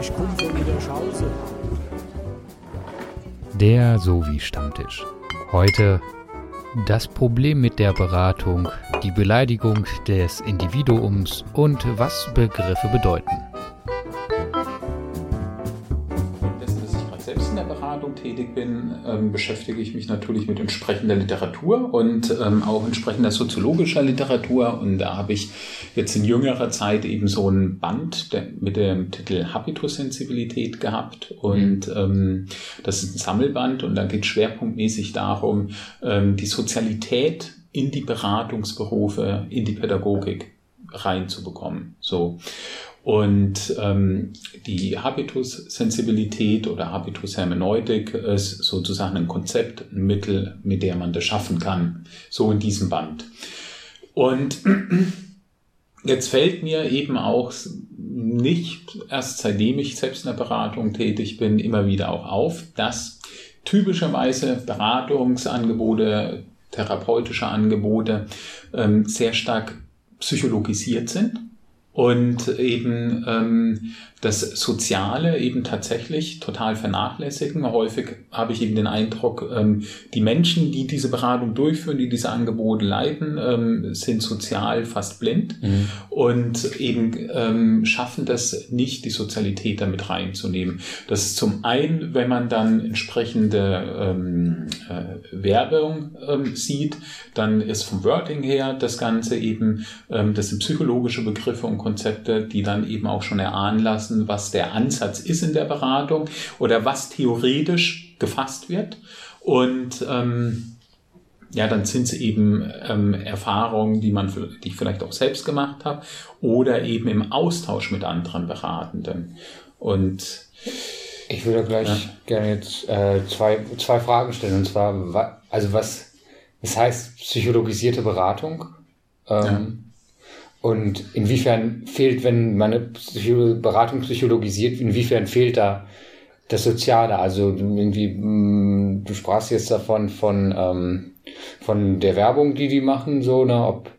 Ich komme von. Der Sowie Stammtisch. Heute das Problem mit der Beratung, die Beleidigung des Individuums und was Begriffe bedeuten. Tätig bin, ähm, beschäftige ich mich natürlich mit entsprechender Literatur und ähm, auch entsprechender soziologischer Literatur. Und da habe ich jetzt in jüngerer Zeit eben so ein Band der, mit dem Titel Habitussensibilität gehabt. Und ähm, das ist ein Sammelband und da geht schwerpunktmäßig darum, ähm, die Sozialität in die Beratungsberufe, in die Pädagogik reinzubekommen. So. Und ähm, die Habitussensibilität oder Habitushermeneutik ist sozusagen ein Konzept, ein Mittel, mit der man das schaffen kann. So in diesem Band. Und jetzt fällt mir eben auch nicht erst seitdem ich selbst in der Beratung tätig bin, immer wieder auch auf, dass typischerweise Beratungsangebote, therapeutische Angebote ähm, sehr stark psychologisiert sind und eben ähm, das Soziale eben tatsächlich total vernachlässigen. Häufig habe ich eben den Eindruck, ähm, die Menschen, die diese Beratung durchführen, die diese Angebote leiten, ähm, sind sozial fast blind Mhm. und eben ähm, schaffen das nicht, die Sozialität damit reinzunehmen. Das ist zum einen, wenn man dann entsprechende äh, Werbung sieht, dann ist vom Wording her das Ganze eben, das sind psychologische Begriffe und Konzepte, die dann eben auch schon erahnen lassen, was der Ansatz ist in der Beratung oder was theoretisch gefasst wird. Und ähm, ja, dann sind es eben ähm, Erfahrungen, die man, die ich vielleicht auch selbst gemacht habe, oder eben im Austausch mit anderen Beratenden. Und Ich würde gleich Ja. gerne jetzt äh, zwei, zwei Fragen stellen. Und zwar, wa also was, was heißt psychologisierte Beratung? Ähm, Und inwiefern fehlt, wenn man eine Psycho Beratung psychologisiert, inwiefern fehlt da das Soziale? Also irgendwie, mh, du sprachst jetzt davon von, ähm, von der Werbung, die die machen, so, ne? ob,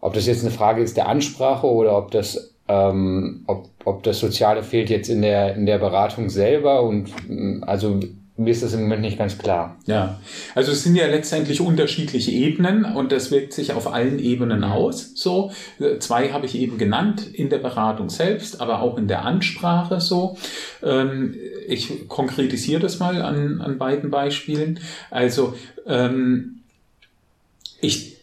ob das jetzt eine Frage ist der Ansprache oder ob das, ähm, ob, ob das Soziale fehlt jetzt in der, in der Beratung selber und mh, also mir ist das im Moment nicht ganz klar. Ja, also es sind ja letztendlich unterschiedliche Ebenen und das wirkt sich auf allen Ebenen aus. So Äh, zwei habe ich eben genannt in der Beratung selbst, aber auch in der Ansprache. So, ähm, ich konkretisiere das mal an, an beiden Beispielen. Also ähm, ich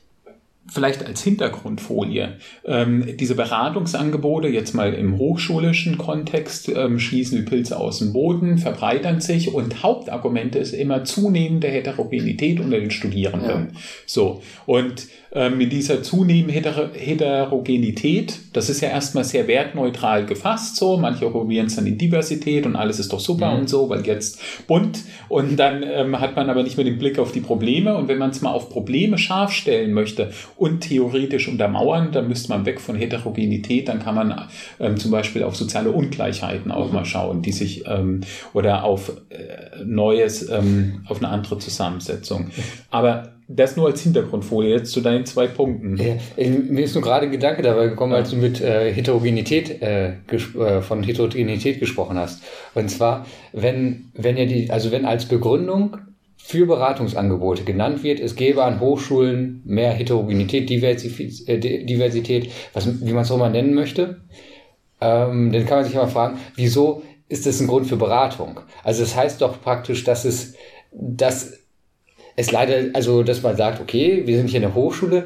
vielleicht als Hintergrundfolie. Ähm, diese Beratungsangebote, jetzt mal im hochschulischen Kontext, ähm, schießen wie Pilze aus dem Boden, verbreitern sich und Hauptargument ist immer zunehmende Heterogenität unter den Studierenden. So. Und mit dieser zunehmenden Heter Heterogenität, das ist ja erstmal sehr wertneutral gefasst, so. Manche probieren es dann in Diversität und alles ist doch super und so, weil jetzt bunt. Und dann ähm, hat man aber nicht mehr den Blick auf die Probleme. Und wenn man es mal auf Probleme scharf stellen möchte und theoretisch untermauern, dann müsste man weg von Heterogenität, dann kann man ähm, zum Beispiel auf soziale Ungleichheiten auch mal schauen, die sich ähm, oder auf äh, Neues, ähm, auf eine andere Zusammensetzung. Aber das nur als Hintergrundfolie jetzt zu deinen zwei Punkten. Ja, mir ist nur gerade ein Gedanke dabei gekommen, als du mit äh, Heterogenität äh, äh, von Heterogenität gesprochen hast. Und zwar, wenn wenn ja die, also wenn als Begründung für Beratungsangebote genannt wird, es gäbe an Hochschulen mehr Heterogenität, Diversif äh, Di- Diversität, was, wie man es auch mal nennen möchte, ähm, dann kann man sich mal fragen, wieso ist das ein Grund für Beratung? Also das heißt doch praktisch, dass es, dass es leider, also dass man sagt, okay, wir sind hier in der Hochschule,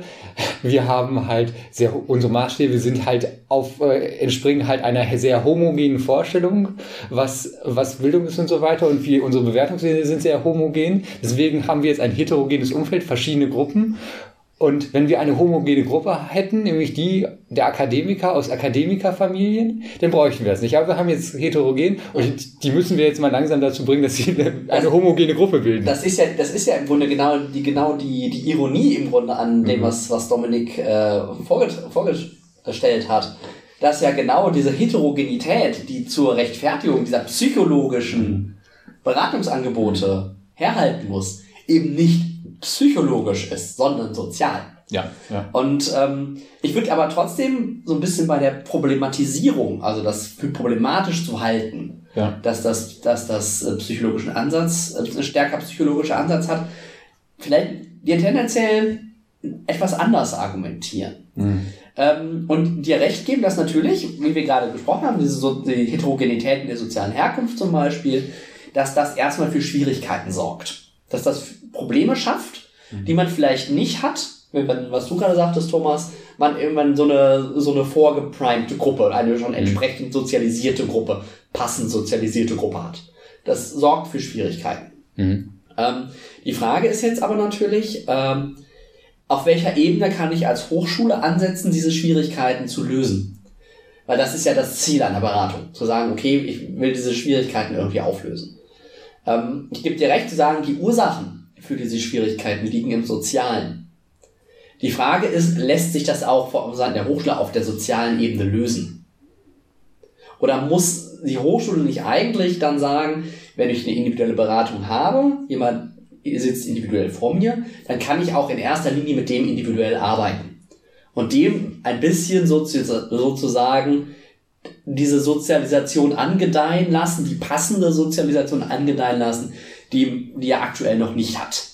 wir haben halt sehr, unsere Maßstäbe sind halt auf, äh, entspringen halt einer sehr homogenen Vorstellung, was, was Bildung ist und so weiter und wir, unsere Bewertungswege sind sehr homogen. Deswegen haben wir jetzt ein heterogenes Umfeld, verschiedene Gruppen. Und wenn wir eine homogene Gruppe hätten, nämlich die der Akademiker aus Akademikerfamilien, dann bräuchten wir das nicht. Aber wir haben jetzt heterogen und die müssen wir jetzt mal langsam dazu bringen, dass sie eine, eine homogene Gruppe bilden. Das ist ja, das ist ja im Grunde genau die, genau die, die Ironie im Grunde an dem, was, was Dominik äh, vorgestellt hat. Dass ja genau diese Heterogenität, die zur Rechtfertigung dieser psychologischen Beratungsangebote herhalten muss, eben nicht psychologisch ist, sondern sozial. Ja, ja. Und ähm, ich würde aber trotzdem so ein bisschen bei der Problematisierung, also das für problematisch zu halten, Ja. dass das, dass das äh, psychologischen Ansatz, äh, ein stärker psychologischer Ansatz hat, vielleicht dir tendenziell etwas anders argumentieren. Ähm, und dir recht geben, dass natürlich, wie wir gerade besprochen haben, diese so, die Heterogenitäten der sozialen Herkunft zum Beispiel, dass das erstmal für Schwierigkeiten sorgt. Dass das Probleme schafft, die man vielleicht nicht hat, wenn was du gerade sagtest, Thomas, man irgendwann so eine, so eine vorgeprimte Gruppe, eine schon entsprechend sozialisierte Gruppe, passend sozialisierte Gruppe hat. Das sorgt für Schwierigkeiten. Mhm. Ähm, die Frage ist jetzt aber natürlich, ähm, auf welcher Ebene kann ich als Hochschule ansetzen, diese Schwierigkeiten zu lösen? Weil das ist ja das Ziel einer Beratung, zu sagen, okay, ich will diese Schwierigkeiten irgendwie auflösen. Ähm, ich gebe dir recht zu sagen, die Ursachen für diese Schwierigkeiten liegen im Sozialen. Die Frage ist, lässt sich das auch von Seiten der Hochschule auf der sozialen Ebene lösen? Oder muss die Hochschule nicht eigentlich dann sagen, wenn ich eine individuelle Beratung habe, jemand sitzt individuell vor mir, dann kann ich auch in erster Linie mit dem individuell arbeiten. Und dem ein bisschen sozu sozusagen diese Sozialisation angedeihen lassen, die passende Sozialisation angedeihen lassen, die, die er aktuell noch nicht hat.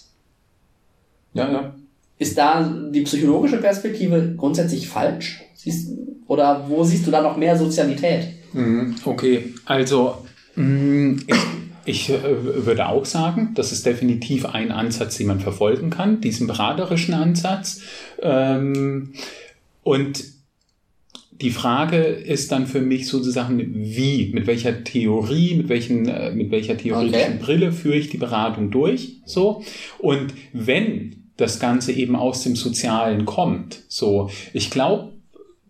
Ja, ja. Ist da die psychologische Perspektive grundsätzlich falsch? Siehst, oder wo siehst du da noch mehr Sozialität? Mhm, Okay, also mh, ich, ich äh, würde auch sagen, das ist definitiv ein Ansatz, den man verfolgen kann, diesen beraterischen Ansatz. Ähm, und die Frage ist dann für mich sozusagen, wie, mit welcher Theorie, mit, welchen, äh, mit welcher theoretischen Okay. Brille führe ich die Beratung durch, so. Und wenn das Ganze eben aus dem Sozialen kommt, so, ich glaube,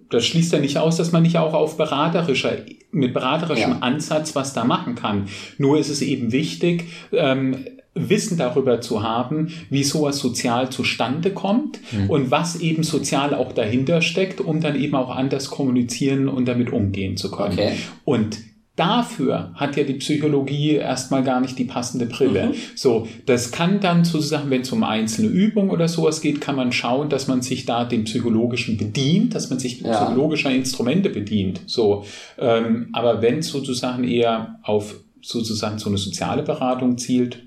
das schließt ja nicht aus, dass man nicht auch auf beraterischer, mit beraterischem Ja. Ansatz was da machen kann. Nur ist es eben wichtig, ähm, Wissen darüber zu haben, wie sowas sozial zustande kommt und was eben sozial auch dahinter steckt, um dann eben auch anders kommunizieren und damit umgehen zu können. Okay. Und dafür hat ja die Psychologie erstmal gar nicht die passende Brille. Mhm. So, das kann dann sozusagen, wenn es um einzelne Übungen oder sowas geht, kann man schauen, dass man sich da dem Psychologischen bedient, dass man sich Ja. psychologischer Instrumente bedient. So, ähm, aber wenn es sozusagen eher auf sozusagen so eine soziale Beratung zielt,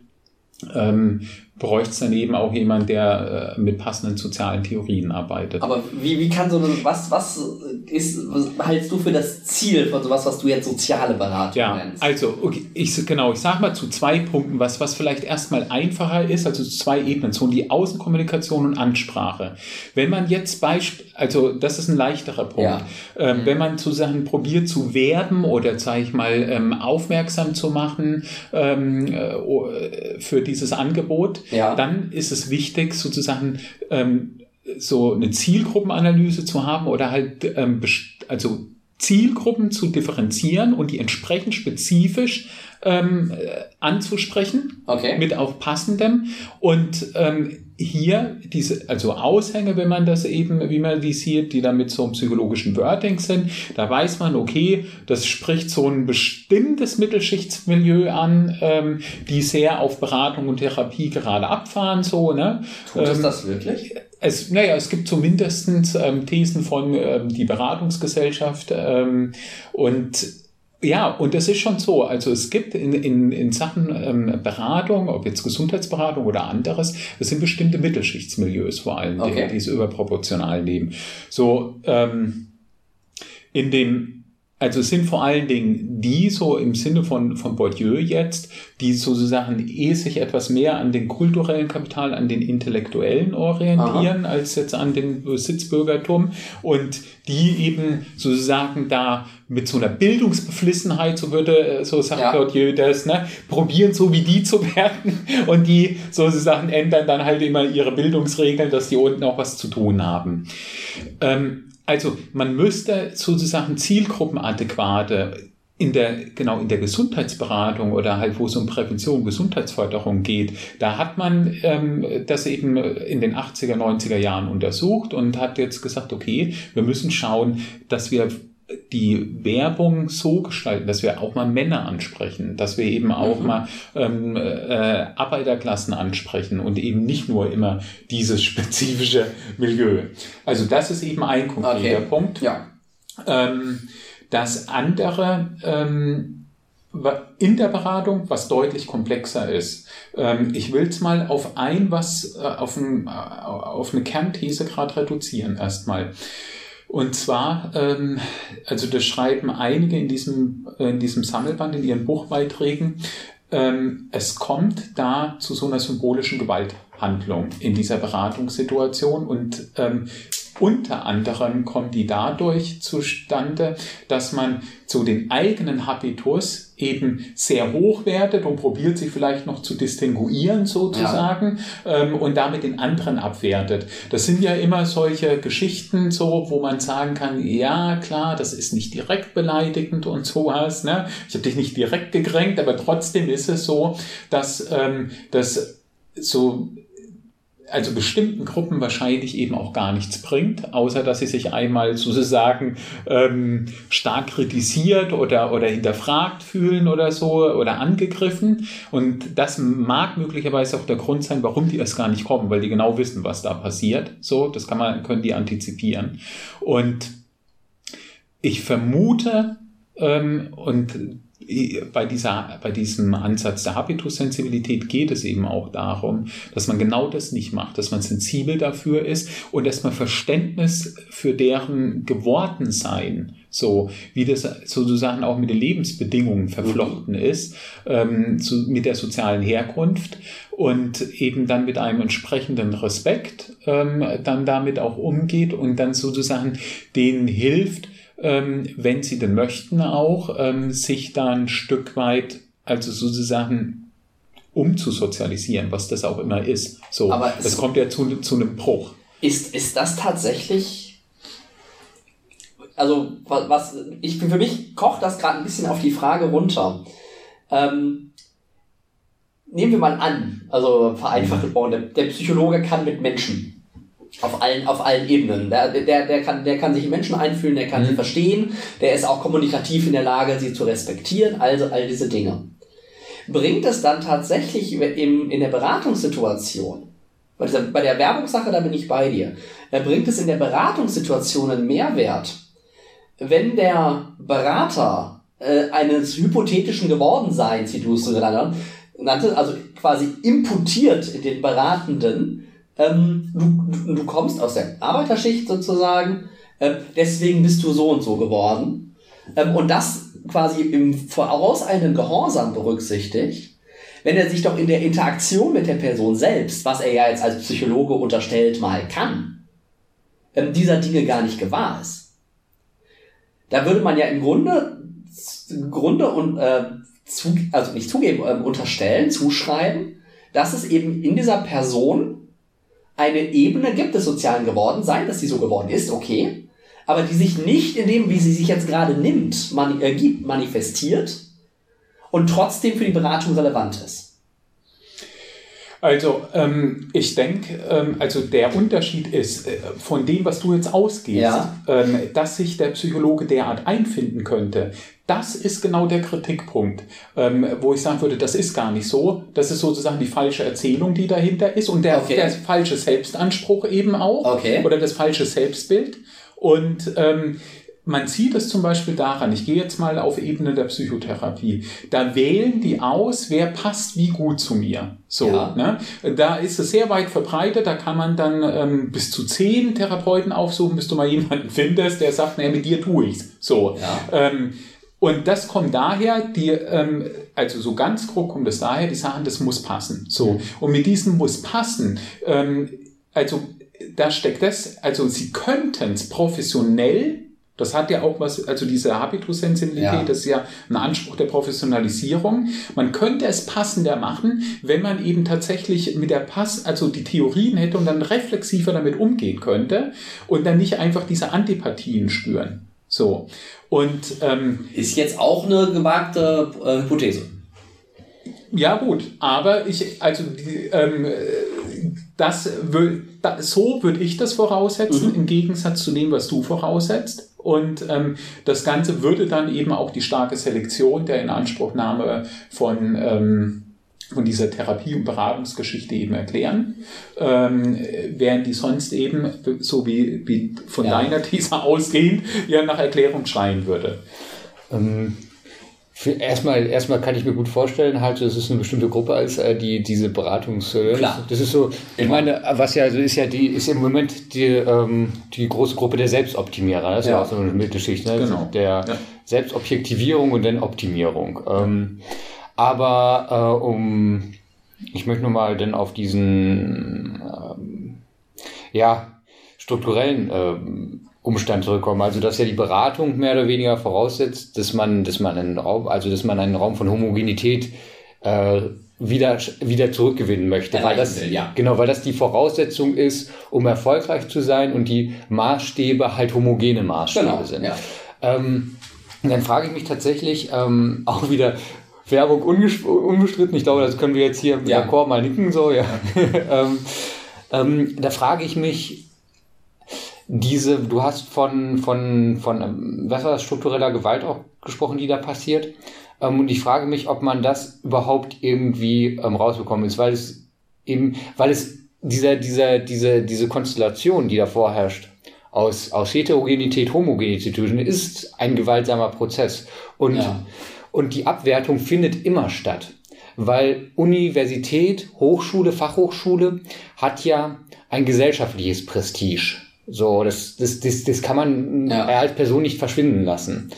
ähm, bräuchte es dann eben auch jemand, der äh, mit passenden sozialen Theorien arbeitet. Aber wie, wie kann so eine, was, was ist, was hältst du für das Ziel von sowas, was du jetzt soziale Beratung Ja, nennst? also okay, ich genau, ich sage mal zu zwei Punkten, was was vielleicht erstmal einfacher ist, also zu zwei Ebenen, so die Außenkommunikation und Ansprache. Wenn man jetzt Beispiel, also das ist ein leichterer Punkt. Ja. Ähm, Wenn man zu Sachen probiert zu werben oder sage ich mal ähm, aufmerksam zu machen ähm, äh, äh, für dieses Angebot, Ja. dann ist es wichtig sozusagen ähm, so eine Zielgruppenanalyse zu haben oder halt ähm, also Zielgruppen zu differenzieren und die entsprechend spezifisch ähm, äh, anzusprechen Okay. mit auch passendem und ähm, hier diese also Aushänge, wenn man das eben, wie man die sieht, die dann mit so einem psychologischen Wording sind, da weiß man, okay, das spricht so ein bestimmtes Mittelschichtsmilieu an, ähm, die sehr auf Beratung und Therapie gerade abfahren, so, ne? Tut es Ähm, das wirklich? es, naja, es gibt zumindest ähm, Thesen von ähm, die Beratungsgesellschaft ähm, und ja, und es ist schon so, also es gibt in, in, in Sachen ähm, Beratung, ob jetzt Gesundheitsberatung oder anderes, es sind bestimmte Mittelschichtsmilieus vor allen Dingen, Okay. die es überproportional nehmen. So, ähm, in dem, also es sind vor allen Dingen die so im Sinne von, von Bourdieu jetzt, die sozusagen eh sich etwas mehr an den kulturellen Kapital, an den intellektuellen orientieren, als jetzt an den Sitzbürgertum und die eben sozusagen da mit so einer Bildungsbeflissenheit, so würde, äh, so sagt Ja. Bourdieu das, ne, probieren so wie die zu werden und die sozusagen ändern dann halt immer ihre Bildungsregeln, dass die unten auch was zu tun haben. Ähm, also man müsste sozusagen zielgruppenadäquate in der, genau, in der Gesundheitsberatung oder halt, wo es um Prävention, Gesundheitsförderung geht, da hat man ähm, das eben in den 80er, 90er Jahren untersucht und hat jetzt gesagt, okay, wir müssen schauen, dass wir die Werbung so gestalten, dass wir auch mal Männer ansprechen, dass wir eben auch mhm. mal ähm, äh, Arbeiterklassen ansprechen und eben nicht nur immer dieses spezifische Milieu. Also das ist eben ein konkreter okay. Punkt. Ja. Ähm, das andere ähm, in der Beratung, was deutlich komplexer ist. Ähm, ich will es mal auf ein, was äh, auf, ein, äh, auf eine Kernthese gerade reduzieren erstmal. Und zwar, ähm, also das schreiben einige in diesem, in diesem Sammelband, in ihren Buchbeiträgen, ähm, es kommt da zu so einer symbolischen Gewalthandlung in dieser Beratungssituation. Und ähm, unter anderem kommt die dadurch zustande, dass man zu den eigenen Habitus eben sehr hoch wertet und probiert sich vielleicht noch zu distinguieren sozusagen ja. ähm, und damit den anderen abwertet. Das sind ja immer solche Geschichten so, wo man sagen kann, ja klar, das ist nicht direkt beleidigend und sowas. Ne? Ich habe dich nicht direkt gekränkt, aber trotzdem ist es so, dass ähm, das so also bestimmten Gruppen wahrscheinlich eben auch gar nichts bringt, außer dass sie sich einmal sozusagen ähm, stark kritisiert oder, oder hinterfragt fühlen oder so oder angegriffen. Und das mag möglicherweise auch der Grund sein, warum die erst gar nicht kommen, weil die genau wissen, was da passiert. So, das kann man, können die antizipieren. Und ich vermute, ähm, und bei, dieser, bei diesem Ansatz der Habitussensibilität geht es eben auch darum, dass man genau das nicht macht, dass man sensibel dafür ist und dass man Verständnis für deren Gewordensein, so wie das sozusagen auch mit den Lebensbedingungen verflochten mhm. ist, ähm, zu, mit der sozialen Herkunft und eben dann mit einem entsprechenden Respekt ähm, dann damit auch umgeht und dann sozusagen denen hilft, ähm, wenn sie denn möchten auch, ähm, sich da ein Stück weit, also sozusagen umzusozialisieren, was das auch immer ist. So, Aber es kommt ja zu, zu einem Bruch. Ist, ist das tatsächlich, also was, ich, für mich kocht das gerade ein bisschen auf die Frage runter. Ähm, nehmen wir mal an, also vereinfacht, mhm. der, der Psychologe kann mit Menschen auf allen, auf allen Ebenen. Der, der, der, kann, der kann sich in Menschen einfühlen, der kann mhm. sie verstehen, der ist auch kommunikativ in der Lage, sie zu respektieren, also all diese Dinge. Bringt es dann tatsächlich im, in der Beratungssituation, bei, dieser, bei der Werbungssache, da bin ich bei dir, äh, bringt es in der Beratungssituation einen Mehrwert, wenn der Berater äh, eines hypothetischen Gewordenseins, wie du es so genannt hast, also quasi imputiert in den Beratenden, ähm, du, du kommst aus der Arbeiterschicht sozusagen, äh, deswegen bist du so und so geworden. Ähm, und das quasi im vorauseilenden Gehorsam berücksichtigt, wenn er sich doch in der Interaktion mit der Person selbst, was er ja jetzt als Psychologe unterstellt mal kann, ähm, dieser Dinge gar nicht gewahr ist. Da würde man ja im Grunde, Grunde und äh, zu, also nicht zugeben, äh, unterstellen, zuschreiben, dass es eben in dieser Person eine Ebene gibt des sozialen Gewordenseins, dass sie so geworden ist, okay, aber die sich nicht in dem, wie sie sich jetzt gerade nimmt, mani äh, gibt, manifestiert und trotzdem für die Beratung relevant ist. Also ähm, ich denke, ähm, also der Unterschied ist äh, von dem, was du jetzt ausgehst, ja. ähm, dass sich der Psychologe derart einfinden könnte. Das ist genau der Kritikpunkt, ähm, wo ich sagen würde, das ist gar nicht so. Das ist sozusagen die falsche Erzählung, die dahinter ist und der, okay. der falsche Selbstanspruch eben auch okay. oder das falsche Selbstbild. Und ähm, man sieht es zum Beispiel daran, ich gehe jetzt mal auf Ebene der Psychotherapie, da wählen die aus, wer passt wie gut zu mir. So, ja. ne? Da ist es sehr weit verbreitet, da kann man dann ähm, bis zu zehn Therapeuten aufsuchen, bis du mal jemanden findest, der sagt, naja, mit dir tue ich's. So. Ja. Ähm, und das kommt daher, die, ähm, also so ganz grob kommt es daher, die sagen, das muss passen. So. Und mit diesem muss passen, ähm, also da steckt das, also sie könnten es professionell das hat ja auch was, also diese Habitussensibilität, ja. das ist ja ein Anspruch der Professionalisierung. Man könnte es passender machen, wenn man eben tatsächlich mit der Pass, also die Theorien hätte und dann reflexiver damit umgehen könnte und dann nicht einfach diese Antipathien spüren. So. Und ähm, ist jetzt auch eine gewagte äh, Hypothese. Ja, gut, aber ich, also die, ähm, das, will, so würde ich das voraussetzen, mhm. im Gegensatz zu dem, was du voraussetzt. Und ähm, das Ganze würde dann eben auch die starke Selektion der Inanspruchnahme von, ähm, von dieser Therapie- und Beratungsgeschichte eben erklären, ähm, während die sonst eben, so wie, wie von ja. deiner These ausgehend, ja nach Erklärung schreien würde. Ähm, erstmal, erstmal kann ich mir gut vorstellen, halt, das ist eine bestimmte Gruppe als äh, die diese Beratungs. Äh, Klar. Das ist so. Ich meine, was ja, also ist ja die ist im Moment die ähm, die große Gruppe der Selbstoptimierer. Das ist ja, ja auch so eine Mittelschicht, ne? Genau. Der ja. Selbstobjektivierung und dann Optimierung. Ähm, aber äh, um, ich möchte nochmal dann auf diesen ähm, ja strukturellen ähm, Umstand zurückkommen. Also dass ja die Beratung mehr oder weniger voraussetzt, dass man, dass man einen Raum, also dass man einen Raum von Homogenität äh, wieder wieder zurückgewinnen möchte, weil das will, ja. genau, weil das die Voraussetzung ist, um erfolgreich zu sein und die Maßstäbe halt homogene Maßstäbe genau, sind. Ja. Ähm, dann frage ich mich tatsächlich ähm, auch wieder Werbung unbestritten. Ich glaube, das können wir jetzt hier ja. der Chor mal nicken so. Ja. ähm, ähm, da frage ich mich, diese, du hast von, von, von, ähm, was war das, struktureller Gewalt auch gesprochen, die da passiert. Ähm, und ich frage mich, ob man das überhaupt irgendwie ähm, rausbekommen ist, weil es eben, weil es dieser, dieser, diese, diese Konstellation, die da vorherrscht, aus, aus Heterogenität, Homogenität ist ein gewaltsamer Prozess. Und, ja. und die Abwertung findet immer statt. Weil Universität, Hochschule, Fachhochschule hat ja ein gesellschaftliches Prestige. So, das, das, das, das kann man ja. als Person nicht verschwinden lassen.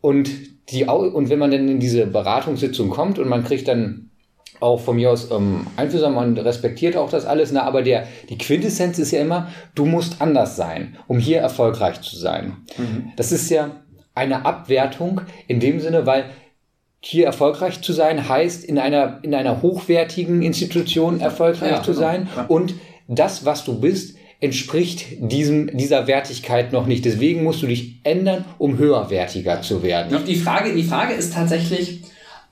Und die, und wenn man dann in diese Beratungssitzung kommt und man kriegt dann auch von mir aus ähm, Einflüsse, man respektiert auch das alles, na, aber der, die Quintessenz ist ja immer, du musst anders sein, um hier erfolgreich zu sein. Mhm. Das ist ja eine Abwertung in dem Sinne, weil hier erfolgreich zu sein heißt, in einer, in einer hochwertigen Institution erfolgreich ja, zu genau. sein und das, was du bist, entspricht diesem, dieser Wertigkeit noch nicht. Deswegen musst du dich ändern, um höherwertiger zu werden. Die Frage, die Frage ist tatsächlich,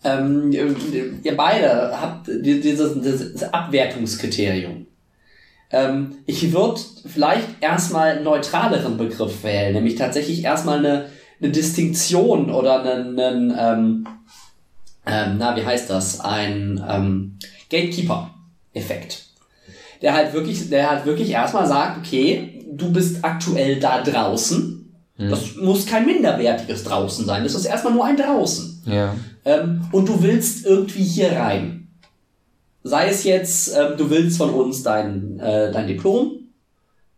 ähm, ihr beide habt dieses, dieses Abwertungskriterium. Ähm, ich würde vielleicht erstmal einen neutraleren Begriff wählen, nämlich tatsächlich erstmal eine, eine Distinktion oder einen, einen ähm, ähm, na, wie heißt das? Ein ähm, Gatekeeper-Effekt der halt wirklich, der halt wirklich erstmal sagt, okay, du bist aktuell da draußen. Mhm. Das muss kein minderwertiges draußen sein. Das ist erstmal nur ein draußen. Ja. Ähm, und du willst irgendwie hier rein. Sei es jetzt, ähm, du willst von uns dein, äh, dein Diplom.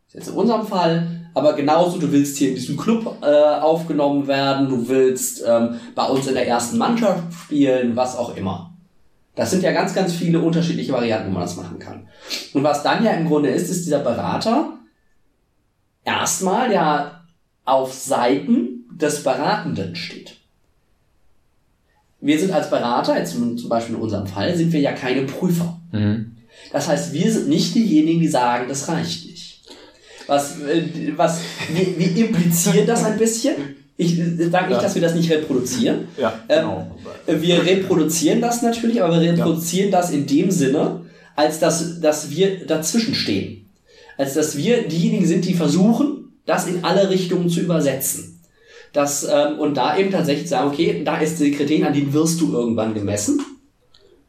ist jetzt in unserem Fall. Aber genauso, du willst hier in diesem Club äh, aufgenommen werden, du willst ähm, bei uns in der ersten Mannschaft spielen, was auch immer. Das sind ja ganz, ganz viele unterschiedliche Varianten, wo man das machen kann. Und was dann ja im Grunde ist, ist dieser Berater erstmal ja auf Seiten des Beratenden steht. Wir sind als Berater, jetzt zum Beispiel in unserem Fall, sind wir ja keine Prüfer. Mhm. Das heißt, wir sind nicht diejenigen, die sagen, das reicht nicht. Was, äh, was, wir, wir implizieren das ein bisschen. Ich sage nicht, dass wir das nicht reproduzieren. Ja, ähm, genau. Ähm, wir reproduzieren das natürlich, aber wir reproduzieren das in dem Sinne, als dass, dass wir dazwischen stehen. Als dass wir diejenigen sind, die versuchen, das in alle Richtungen zu übersetzen. Das, ähm, und da eben tatsächlich sagen, okay, da ist die Kriterien, an denen wirst du irgendwann gemessen.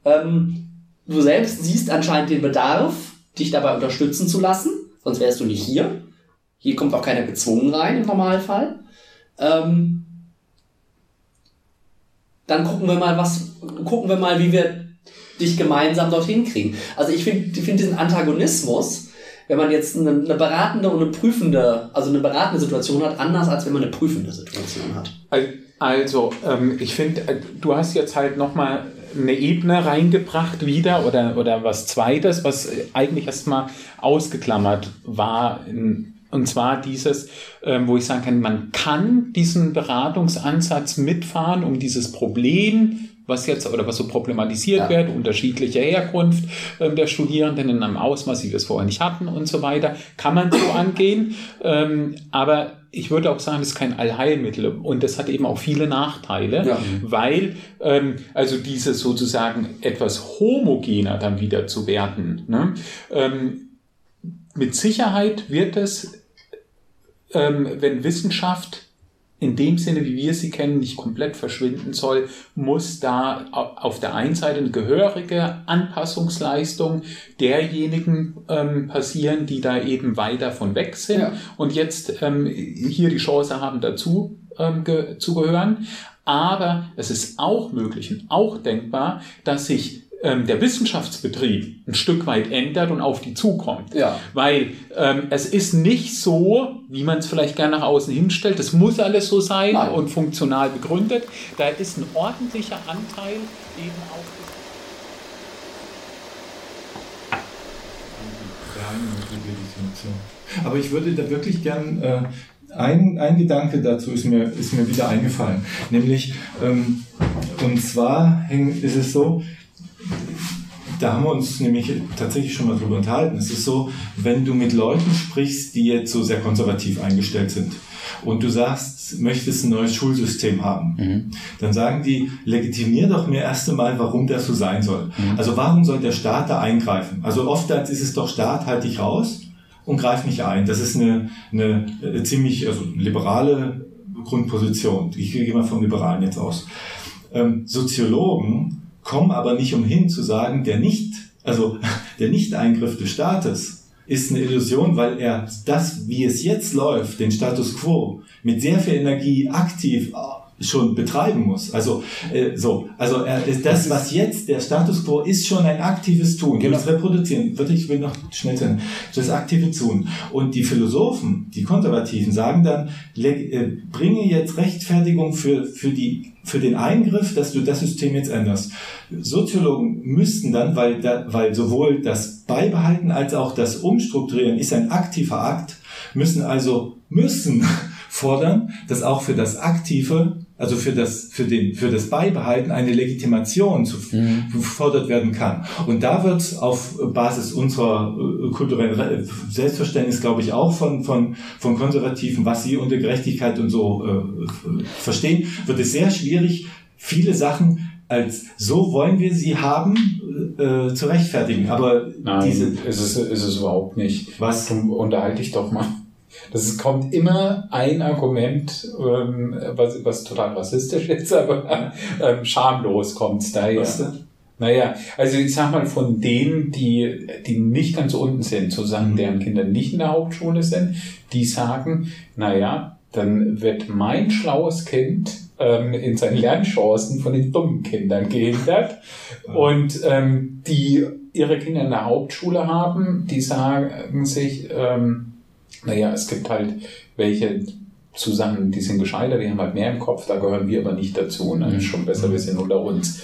Ähm, du selbst siehst anscheinend den Bedarf, dich dabei unterstützen zu lassen, sonst wärst du nicht hier. Hier kommt auch keiner gezwungen rein im Normalfall. Ähm, dann gucken wir mal, was, gucken wir mal, wie wir dich gemeinsam dorthin kriegen. Also ich finde ich find diesen Antagonismus, wenn man jetzt eine, eine, beratende und eine prüfende, also eine beratende Situation hat, anders als wenn man eine prüfende Situation hat. Also, ähm, ich finde, äh, du hast jetzt halt nochmal eine Ebene reingebracht wieder oder, oder was Zweites, was eigentlich erstmal ausgeklammert war in, und zwar dieses, ähm, wo ich sagen kann, man kann diesen Beratungsansatz mitfahren, um dieses Problem, was jetzt oder was so problematisiert ja. wird, unterschiedliche Herkunft ähm, der Studierenden in einem Ausmaß, wie wir es vorher nicht hatten und so weiter, kann man so angehen. Ähm, aber ich würde auch sagen, das ist kein Allheilmittel und das hat eben auch viele Nachteile, ja. weil ähm, also diese sozusagen etwas homogener dann wieder zu werden. Ne? Ähm, mit Sicherheit wird es ähm, wenn Wissenschaft in dem Sinne, wie wir sie kennen, nicht komplett verschwinden soll, muss da auf der einen Seite eine gehörige Anpassungsleistung derjenigen ähm, passieren, die da eben weiter von weg sind ja. und jetzt ähm, hier die Chance haben, dazu ähm, zu gehören. Aber es ist auch möglich und auch denkbar, dass sich ähm, der Wissenschaftsbetrieb ein Stück weit ändert und auf die zukommt. Ja. Weil ähm, es ist nicht so, wie man es vielleicht gerne nach außen hinstellt, es muss alles so sein Nein. und funktional begründet. Da ist ein ordentlicher Anteil eben auch. Aber ich würde da wirklich gern äh, ein, ein Gedanke dazu ist mir, ist mir wieder eingefallen. Nämlich, ähm, und zwar ist es so, da haben wir uns nämlich tatsächlich schon mal drüber unterhalten. Es ist so, wenn du mit Leuten sprichst, die jetzt so sehr konservativ eingestellt sind und du sagst, möchtest ein neues Schulsystem haben, mhm. dann sagen die, legitimier doch mir erst einmal, warum das so sein soll. Mhm. Also warum soll der Staat da eingreifen? Also oft ist es doch Staat, halt dich raus und greif mich ein. Das ist eine, eine, eine ziemlich also liberale Grundposition. Ich gehe mal vom Liberalen jetzt aus. Ähm, Soziologen kommen aber nicht umhin zu sagen, der nicht, also der Nicht-Eingriff des Staates ist eine Illusion, weil er das, wie es jetzt läuft, den Status quo, mit sehr viel Energie aktiv schon betreiben muss. Also äh, so, also äh, das, was jetzt der Status quo ist, schon ein aktives Tun. Genau. Das Reproduzieren, würde ich will noch schnell sagen, das aktive Tun. Und die Philosophen, die Konservativen, sagen dann, äh, bringe jetzt Rechtfertigung für für die für den Eingriff, dass du das System jetzt änderst. Soziologen müssten dann, weil, da, weil sowohl das Beibehalten als auch das Umstrukturieren ist ein aktiver Akt, müssen also müssen fordern, dass auch für das Aktive also für das, für den, für das Beibehalten eine Legitimation zu, mhm. gefordert werden kann. Und da wird auf Basis unserer äh, kulturellen Selbstverständnis, glaube ich, auch von, von, von Konservativen, was sie unter Gerechtigkeit und so äh, verstehen, wird es sehr schwierig, viele Sachen als so wollen wir sie haben äh, zu rechtfertigen. Aber Nein, diese ist es, ist es überhaupt nicht. Was? Unterhalte dich doch mal. Das kommt immer ein Argument, ähm, was, was total rassistisch ist, aber ähm, schamlos kommt es daher. Was denn? Naja, also ich sag mal, von denen, die, die nicht ganz unten sind, sozusagen, mhm. deren Kinder nicht in der Hauptschule sind, die sagen, naja, dann wird mein schlaues Kind ähm, in seinen Lernchancen von den dummen Kindern gehindert. Und ähm, die ihre Kinder in der Hauptschule haben, die sagen sich, ähm, naja, es gibt halt welche zusammen, die sind gescheiter, die haben halt mehr im Kopf, da gehören wir aber nicht dazu. Ne? Ist schon besser, wir sind unter uns.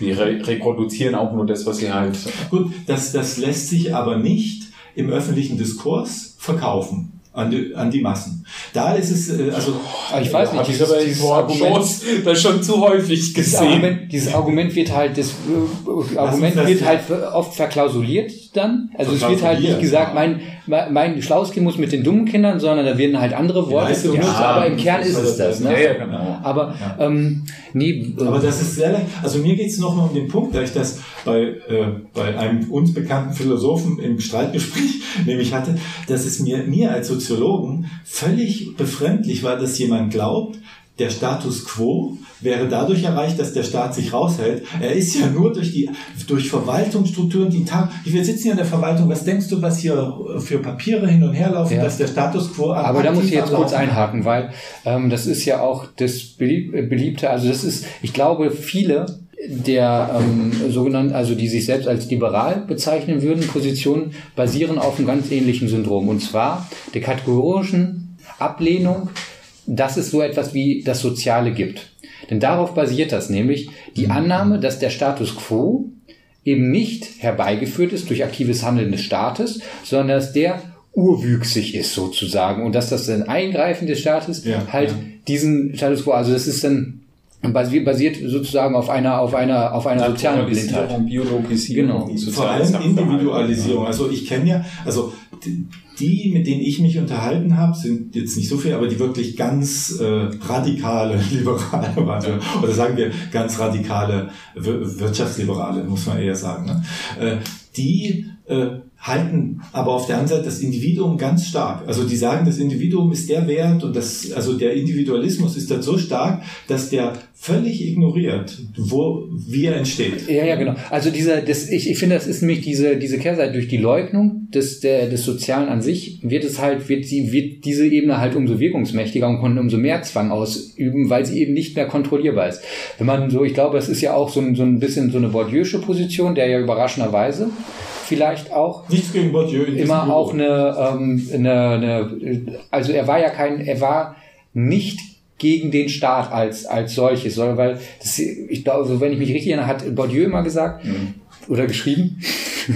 Die re reproduzieren auch nur das, was sie halt. Gut, das, das lässt sich aber nicht im öffentlichen Diskurs verkaufen an die, an die Massen. Da ist es, äh, also. Ich weiß nicht, dieses, dieses Argument, das schon zu häufig gesehen. Dieses Argument, dieses Argument wird halt, das äh, Argument wird halt oft verklausuliert dann. Also es wird halt nicht gesagt, mein, mein schlaues Kind muss mit den dummen Kindern, sondern da werden halt andere Worte ja, benutzt, ja, aber im Kern ist es das. Ne? Ja, genau. Aber, ähm, nee. Aber das ist sehr. Also mir geht es noch mal um den Punkt, da ich das bei, äh, bei einem uns bekannten Philosophen im Streitgespräch nämlich hatte, dass es mir, mir als Soziologen völlig befremdlich war, dass jemand glaubt, der Status quo wäre dadurch erreicht, dass der Staat sich raushält. Er ist ja nur durch die durch Verwaltungsstrukturen, die Tag. Wir sitzen ja in der Verwaltung. Was denkst du, was hier für Papiere hin und her laufen, ja. dass der Status quo Aber da muss ich jetzt kurz einhaken, weil ähm, das ist ja auch das beliebte. Also das ist, ich glaube, viele der ähm, sogenannten, also die sich selbst als liberal bezeichnen würden, Positionen basieren auf einem ganz ähnlichen Syndrom. Und zwar der kategorischen Ablehnung dass es so etwas wie das Soziale gibt. Denn darauf basiert das nämlich die. Annahme, dass der Status quo eben nicht herbeigeführt ist durch aktives Handeln des Staates, sondern dass der urwüchsig ist sozusagen und dass das ein Eingreifen des Staates ja, halt ja. diesen Status quo, also das ist dann basiert sozusagen auf einer auf einer auf einer sozialen Blindheit. Biologisierung, genau. Vor allem Individualisierung. Also ich kenne ja, also die, mit denen ich mich unterhalten habe, sind jetzt nicht so viel, aber die wirklich ganz äh, radikale Liberale waren. Oder sagen wir ganz radikale Wirtschaftsliberale, muss man eher sagen. Ne? Äh, die äh, halten aber auf der anderen Seite das Individuum ganz stark. Also die sagen, das Individuum ist der Wert und das, also der Individualismus ist dann so stark, dass der völlig ignoriert, wo, wie er entsteht. Ja, ja, genau. Also dieser, das, ich, ich finde, das ist nämlich diese, diese Kehrseite durch die Leugnung des, der, des Sozialen an sich, wird es halt, wird sie, wird diese Ebene halt umso wirkungsmächtiger und kann umso mehr Zwang ausüben, weil sie eben nicht mehr kontrollierbar ist. Wenn man so, ich glaube, es ist ja auch so ein, so ein bisschen so eine Bourdieu'sche Position, der ja überraschenderweise vielleicht auch Nichts gegen Bourdieu. immer auch eine, ähm, eine, eine, also er war ja kein, er war nicht gegen den Staat als, als solches, sondern weil, das, ich glaube, so, wenn ich mich richtig erinnere, hat Bourdieu immer gesagt, oder geschrieben,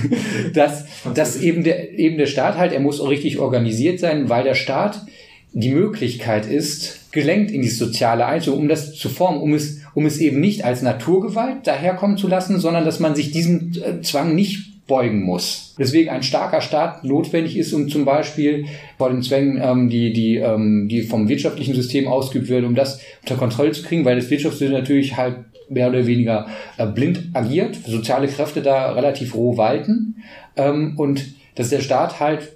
dass, dass eben der, eben der Staat halt, er muss auch richtig organisiert sein, weil der Staat die Möglichkeit ist, gelenkt in die soziale Einstellung, um das zu formen, um es, um es eben nicht als Naturgewalt daherkommen zu lassen, sondern dass man sich diesem äh, Zwang nicht beugen muss. Deswegen ein starker Staat notwendig ist, um zum Beispiel vor den Zwängen, ähm, die, die, ähm, die vom wirtschaftlichen System ausgeübt werden, um das unter Kontrolle zu kriegen, weil das Wirtschaftssystem natürlich halt mehr oder weniger äh, blind agiert, soziale Kräfte da relativ roh walten ähm, und dass der Staat halt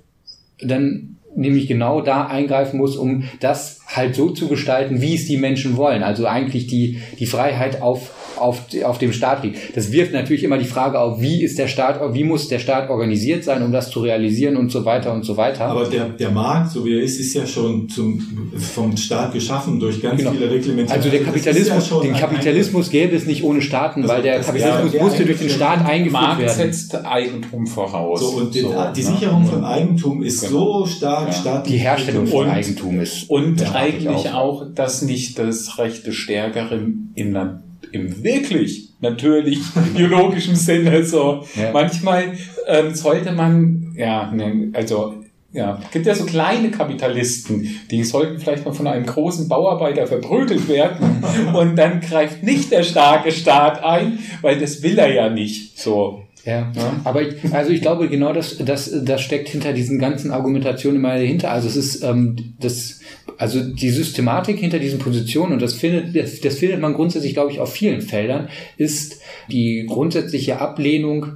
dann nämlich genau da eingreifen muss, um das halt so zu gestalten, wie es die Menschen wollen. Also eigentlich die, die Freiheit auf, auf, auf dem Staat liegt. Das wirft natürlich immer die Frage auf, wie ist der Staat, wie muss der Staat organisiert sein, um das zu realisieren und so weiter und so weiter. Aber der, der Markt, so wie er ist, ist ja schon zum, vom Staat geschaffen durch ganz Genau. viele Reglementierungen. Also der Kapitalismus, ja den Kapitalismus gäbe es nicht ohne Staaten, Also weil der Kapitalismus ja, musste durch den Staat eingeführt Markt werden. setzt Eigentum voraus. So, und die, So, die ne? Sicherung von Eigentum ist Genau. so stark Ja. staatlich. Die Herstellung von Und- Eigentum ist. Und eigentlich ich auch. dass nicht das Recht des Stärkeren in der, im wirklich natürlich biologischen Sinne so. Ja. Manchmal ähm, sollte man, ja, ne, also ja, gibt ja so kleine Kapitalisten, die sollten vielleicht mal von einem großen Bauarbeiter verprügelt werden und dann greift nicht der starke Staat ein, weil das will er ja nicht. So. Ja, Ja. aber ich, also ich glaube genau das, das, das steckt hinter diesen ganzen Argumentationen immer dahinter. Also es ist ähm, das, also die Systematik hinter diesen Positionen und das findet, das, das findet man grundsätzlich, glaube ich, auf vielen Feldern, ist die grundsätzliche Ablehnung,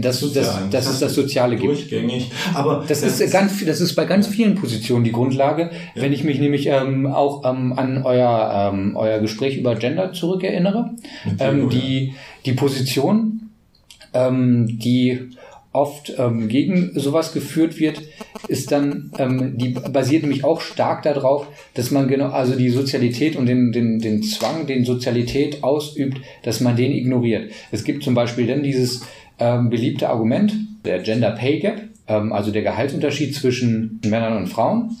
dass, Sozialen. dass es das Soziale gibt. Durchgängig. Aber Das ist ganz, das ist bei ganz vielen Positionen die Grundlage. Wenn ich mich nämlich ähm, auch ähm, an euer, ähm, euer Gespräch über Gender zurückerinnere, ähm, die, die Position, ähm, die oft ähm, gegen sowas geführt wird, ist dann, ähm, die basiert nämlich auch stark darauf, dass man genau, also die Sozialität und den, den, den Zwang, den Sozialität ausübt, dass man den ignoriert. Es gibt zum Beispiel dann dieses ähm, beliebte Argument, der Gender Pay Gap, ähm, also der Gehaltsunterschied zwischen Männern und Frauen.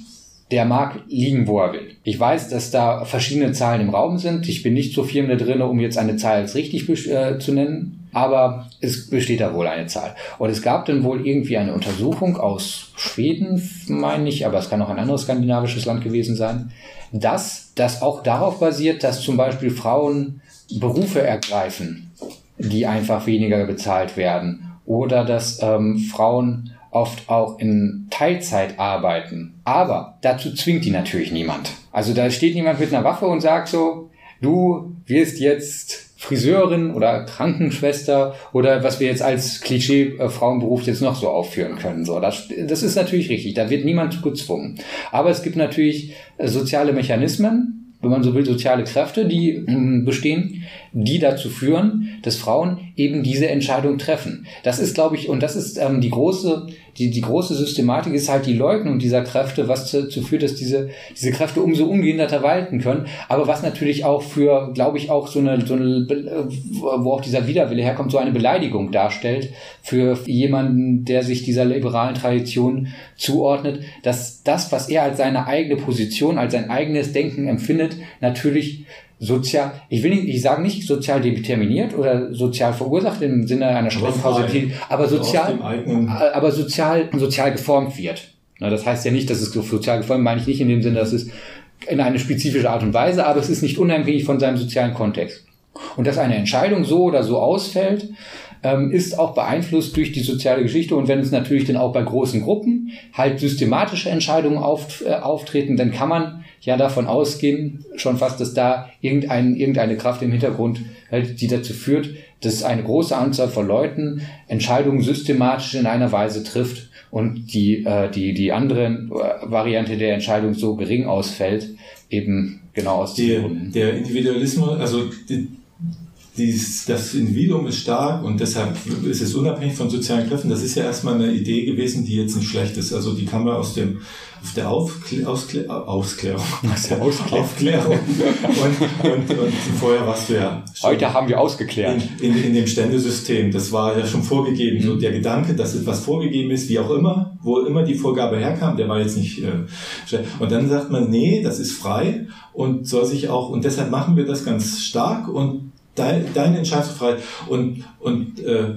Der mag liegen, wo er will. Ich weiß, dass da verschiedene Zahlen im Raum sind. Ich bin nicht so firm da drin, um jetzt eine Zahl als richtig äh, zu nennen. Aber es besteht da wohl eine Zahl. Und es gab dann wohl irgendwie eine Untersuchung aus Schweden, meine ich, aber es kann auch ein anderes skandinavisches Land gewesen sein, dass das auch darauf basiert, dass zum Beispiel Frauen Berufe ergreifen, die einfach weniger bezahlt werden. Oder dass ähm, Frauen oft auch in Teilzeit arbeiten. Aber dazu zwingt die natürlich niemand. Also da steht niemand mit einer Waffe und sagt so, du wirst jetzt Friseurin oder Krankenschwester oder was wir jetzt als Klischee-Frauenberuf jetzt noch so aufführen können. So, das, das ist natürlich richtig. Da wird niemand gezwungen. Aber es gibt natürlich äh, soziale Mechanismen, wenn man so will, soziale Kräfte, die ähm, bestehen, die dazu führen, dass Frauen eben diese Entscheidung treffen. Das ist, glaube ich, und das ist ähm, die große, die, die große Systematik ist halt die Leugnung dieser Kräfte, was dazu führt, dass diese, diese Kräfte umso ungehinderter walten können. Aber was natürlich auch für, glaube ich, auch so eine, so eine, wo auch dieser Widerwille herkommt, so eine Beleidigung darstellt für jemanden, der sich dieser liberalen Tradition zuordnet, dass das, was er als seine eigene Position, als sein eigenes Denken empfindet, natürlich sozial, ich will nicht, ich sage nicht sozial determiniert oder sozial verursacht im Sinne einer strengen frei. Kausalität, aber sozial, eigenen- aber sozial, sozial geformt wird. Das heißt ja nicht, dass es so sozial geformt, meine ich nicht in dem Sinne, dass es in eine spezifische Art und Weise, aber es ist nicht unabhängig von seinem sozialen Kontext. Und dass eine Entscheidung so oder so ausfällt, ähm, ist auch beeinflusst durch die soziale Geschichte. Und wenn es natürlich dann auch bei großen Gruppen halt systematische Entscheidungen äh, auftreten, dann kann man ja davon ausgehen, schon fast, dass da irgendein, irgendeine Kraft im Hintergrund halt, die dazu führt, dass eine große Anzahl von Leuten Entscheidungen systematisch in einer Weise trifft und die, äh, die, die andere äh, Variante der Entscheidung so gering ausfällt, eben genau aus diesen Gründen. Der Individualismus, also die, dies, das Individuum ist stark und deshalb ist es unabhängig von sozialen Kräften. Das ist ja erstmal eine Idee gewesen, die jetzt nicht schlecht ist. Also die kann man aus dem auf der Aufklä Ausklä Ausklärung, Aufklärung und, und, und vorher warst du ja heute haben wir ausgeklärt in, in, in dem Ständesystem. Das war ja schon vorgegeben. Mhm. So der Gedanke, dass etwas vorgegeben ist, wie auch immer, wo immer die Vorgabe herkam, der war jetzt nicht. Äh, und dann sagt man, nee, das ist frei und soll sich auch und deshalb machen wir das ganz stark und deine Entscheidungsfreiheit. Und, und äh,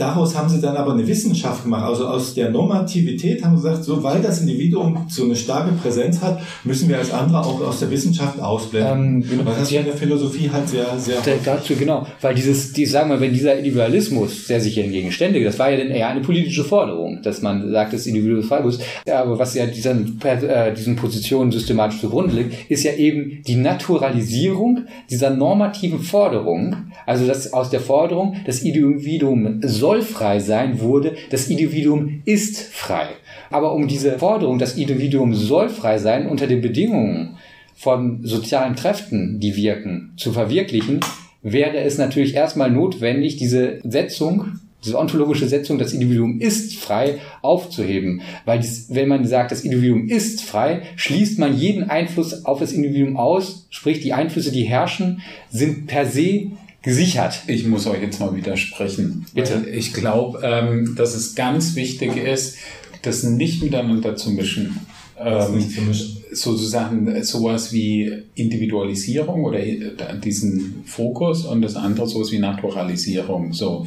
Daraus haben sie dann aber eine Wissenschaft gemacht. Also aus der Normativität haben sie gesagt, so weil das Individuum so eine starke Präsenz hat, müssen wir als andere auch aus der Wissenschaft ausblenden. Ähm, genau. Weil das ja in der Philosophie halt sehr, sehr. dazu, genau. Weil dieses, die, sagen wir, wenn dieser Individualismus, der sich hingegen ständig, das war ja dann eher eine politische Forderung, dass man sagt, das Individuum ist Ja, aber was ja diesen, äh, diesen Positionen systematisch zugrunde liegt, ist ja eben die Naturalisierung dieser normativen Forderung. Also das aus der Forderung, das Individuum soll soll frei sein, wurde, das Individuum ist frei. Aber um diese Forderung, das Individuum soll frei sein, unter den Bedingungen von sozialen Kräften, die wirken, zu verwirklichen, wäre es natürlich erstmal notwendig, diese Setzung, diese ontologische Setzung, das Individuum ist frei, aufzuheben. Weil dies, wenn man sagt, das Individuum ist frei, schließt man jeden Einfluss auf das Individuum aus, sprich die Einflüsse, die herrschen, sind per se gesichert. Ich muss euch jetzt mal widersprechen. Bitte. ich glaube, ähm, dass es ganz wichtig ist, das nicht miteinander zu mischen. Ähm, nicht zu mischen. Sozusagen sowas wie Individualisierung oder äh, diesen Fokus und das andere sowas wie Naturalisierung. So.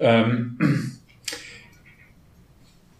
Ähm,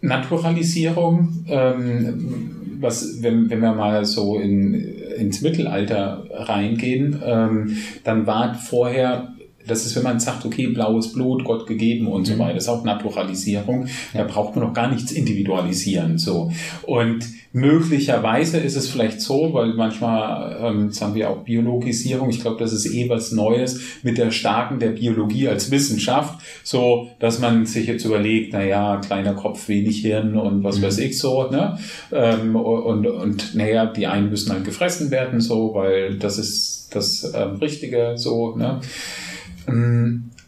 Naturalisierung, ähm, was, wenn, wenn wir mal so in, ins Mittelalter reingehen, ähm, dann war vorher das ist, wenn man sagt, okay, blaues Blut, Gott gegeben und so mhm. weiter, das ist auch Naturalisierung. Da braucht man noch gar nichts individualisieren, so. Und möglicherweise ist es vielleicht so, weil manchmal ähm, sagen wir auch Biologisierung. Ich glaube, das ist eh was Neues mit der Starken der Biologie als Wissenschaft, so, dass man sich jetzt überlegt, na ja, kleiner Kopf, wenig Hirn und was mhm. weiß ich so, ne? Ähm, und, und, naja, die einen müssen halt gefressen werden, so, weil das ist das ähm, Richtige, so, ne? Ähm,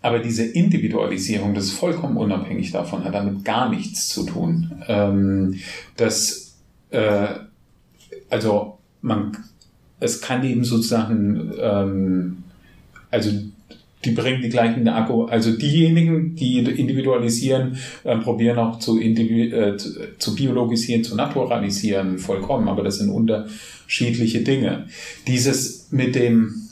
aber diese Individualisierung, das ist vollkommen unabhängig davon, hat damit gar nichts zu tun. Ähm, das, äh, also man, es kann eben sozusagen, ähm, also die bringen die gleichen Akku, also diejenigen, die individualisieren, äh, probieren auch äh, zu, zu biologisieren, zu naturalisieren, vollkommen, aber das sind unterschiedliche Dinge. Dieses mit dem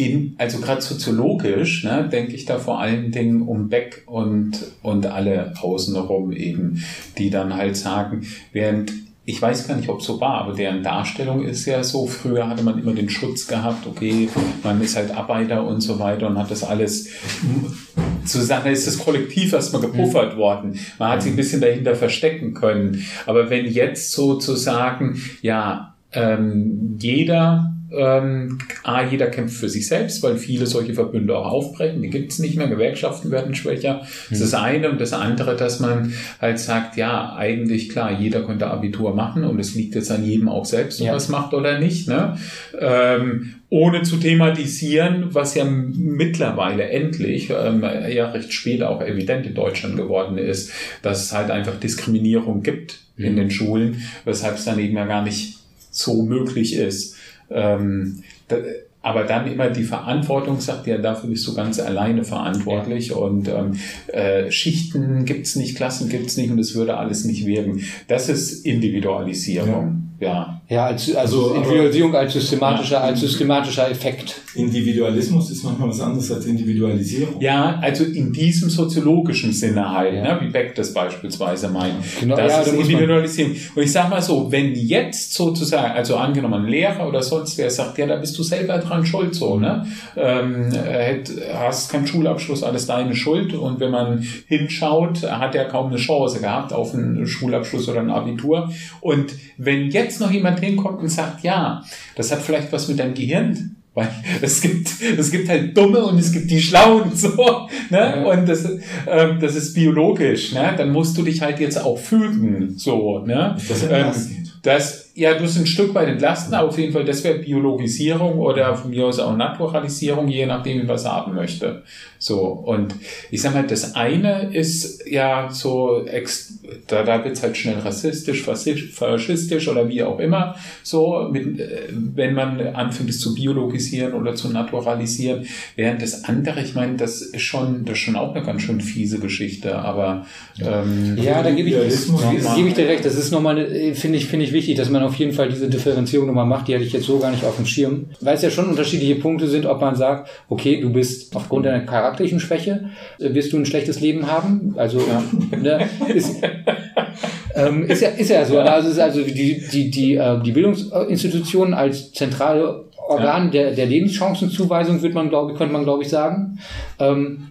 in, also gerade soziologisch, ne, denke ich da vor allen Dingen um Beck und, und alle außenrum eben, die dann halt sagen, während ich weiß gar nicht, ob es so war, aber deren Darstellung ist ja so, früher hatte man immer den Schutz gehabt, okay, man ist halt Arbeiter und so weiter und hat das alles zusammen, ist das Kollektiv erstmal gepuffert worden. Man hat sich ein bisschen dahinter verstecken können. Aber wenn jetzt sozusagen, ja, ähm, jeder ähm, A, jeder kämpft für sich selbst, weil viele solche Verbünde auch aufbrechen. Die gibt es nicht mehr. Gewerkschaften werden schwächer. Das ist das eine. Und das andere, dass man halt sagt, ja, eigentlich klar, jeder könnte Abitur machen und es liegt jetzt an jedem auch selbst, ob ja. er es macht oder nicht. Ne? Ähm, ohne zu thematisieren, was ja mittlerweile endlich, ähm, ja recht spät auch evident in Deutschland geworden ist, dass es halt einfach Diskriminierung gibt mhm. in den Schulen, weshalb es dann eben ja gar nicht so möglich ist. Ähm, da, aber dann immer die Verantwortung sagt, ja, dafür bist du ganz alleine verantwortlich ja. und ähm, äh, Schichten gibt's nicht, Klassen gibt's nicht und es würde alles nicht wirken. Das ist Individualisierung. Ja. Ja. Ja, als, also, also Individualisierung als systematischer, ja. als systematischer Effekt. Individualismus ist manchmal was anderes als Individualisierung. Ja, also in diesem soziologischen Sinne halt, ja. ne, wie Beck das beispielsweise meint. Genau, das ja, ist Individualisierung. Und ich sag mal so, wenn jetzt sozusagen, also angenommen ein Lehrer oder sonst wer sagt, ja, da bist du selber dran schuld, so, ne? Ähm, hast keinen Schulabschluss, alles deine Schuld. Und wenn man hinschaut, hat er kaum eine Chance gehabt auf einen Schulabschluss oder ein Abitur. Und wenn jetzt jetzt noch jemand hinkommt und sagt, ja, das hat vielleicht was mit deinem Gehirn weil es gibt, es gibt halt Dumme und es gibt die Schlauen, so, ne? Und das, ähm, das ist biologisch, ne? Dann musst du dich halt jetzt auch fügen, so, ne? Das, ähm, das ja, du bist ein Stück weit entlasten, aber auf jeden Fall, das wäre Biologisierung oder von mir aus auch Naturalisierung, je nachdem, wie man es haben möchte. So, und ich sag mal, das eine ist ja so, da, da wird's halt schnell rassistisch, faschistisch oder wie auch immer, so, mit, äh, wenn man anfängt, es zu biologisieren oder zu naturalisieren, während das andere, ich meine, das ist schon, das ist schon auch eine ganz schön fiese Geschichte, aber ähm, ja, da gebe ich, gebe ich dir recht, das ist nochmal, finde ich, finde ich wichtig, dass man auf jeden Fall diese Differenzierung nochmal macht, die hatte ich jetzt so gar nicht auf dem Schirm, weil es ja schon unterschiedliche Punkte sind, ob man sagt, okay, du bist aufgrund deiner charakterlichen Schwäche, äh, wirst du ein schlechtes Leben haben, also ja. ne, ist, ähm, ist, ja, ist ja so. Also, ist also die, die, die, äh, die Bildungsinstitutionen als zentrale Organ ja. der, der Lebenschancenzuweisung wird man, glaube könnte man, glaube ich, sagen. Ähm,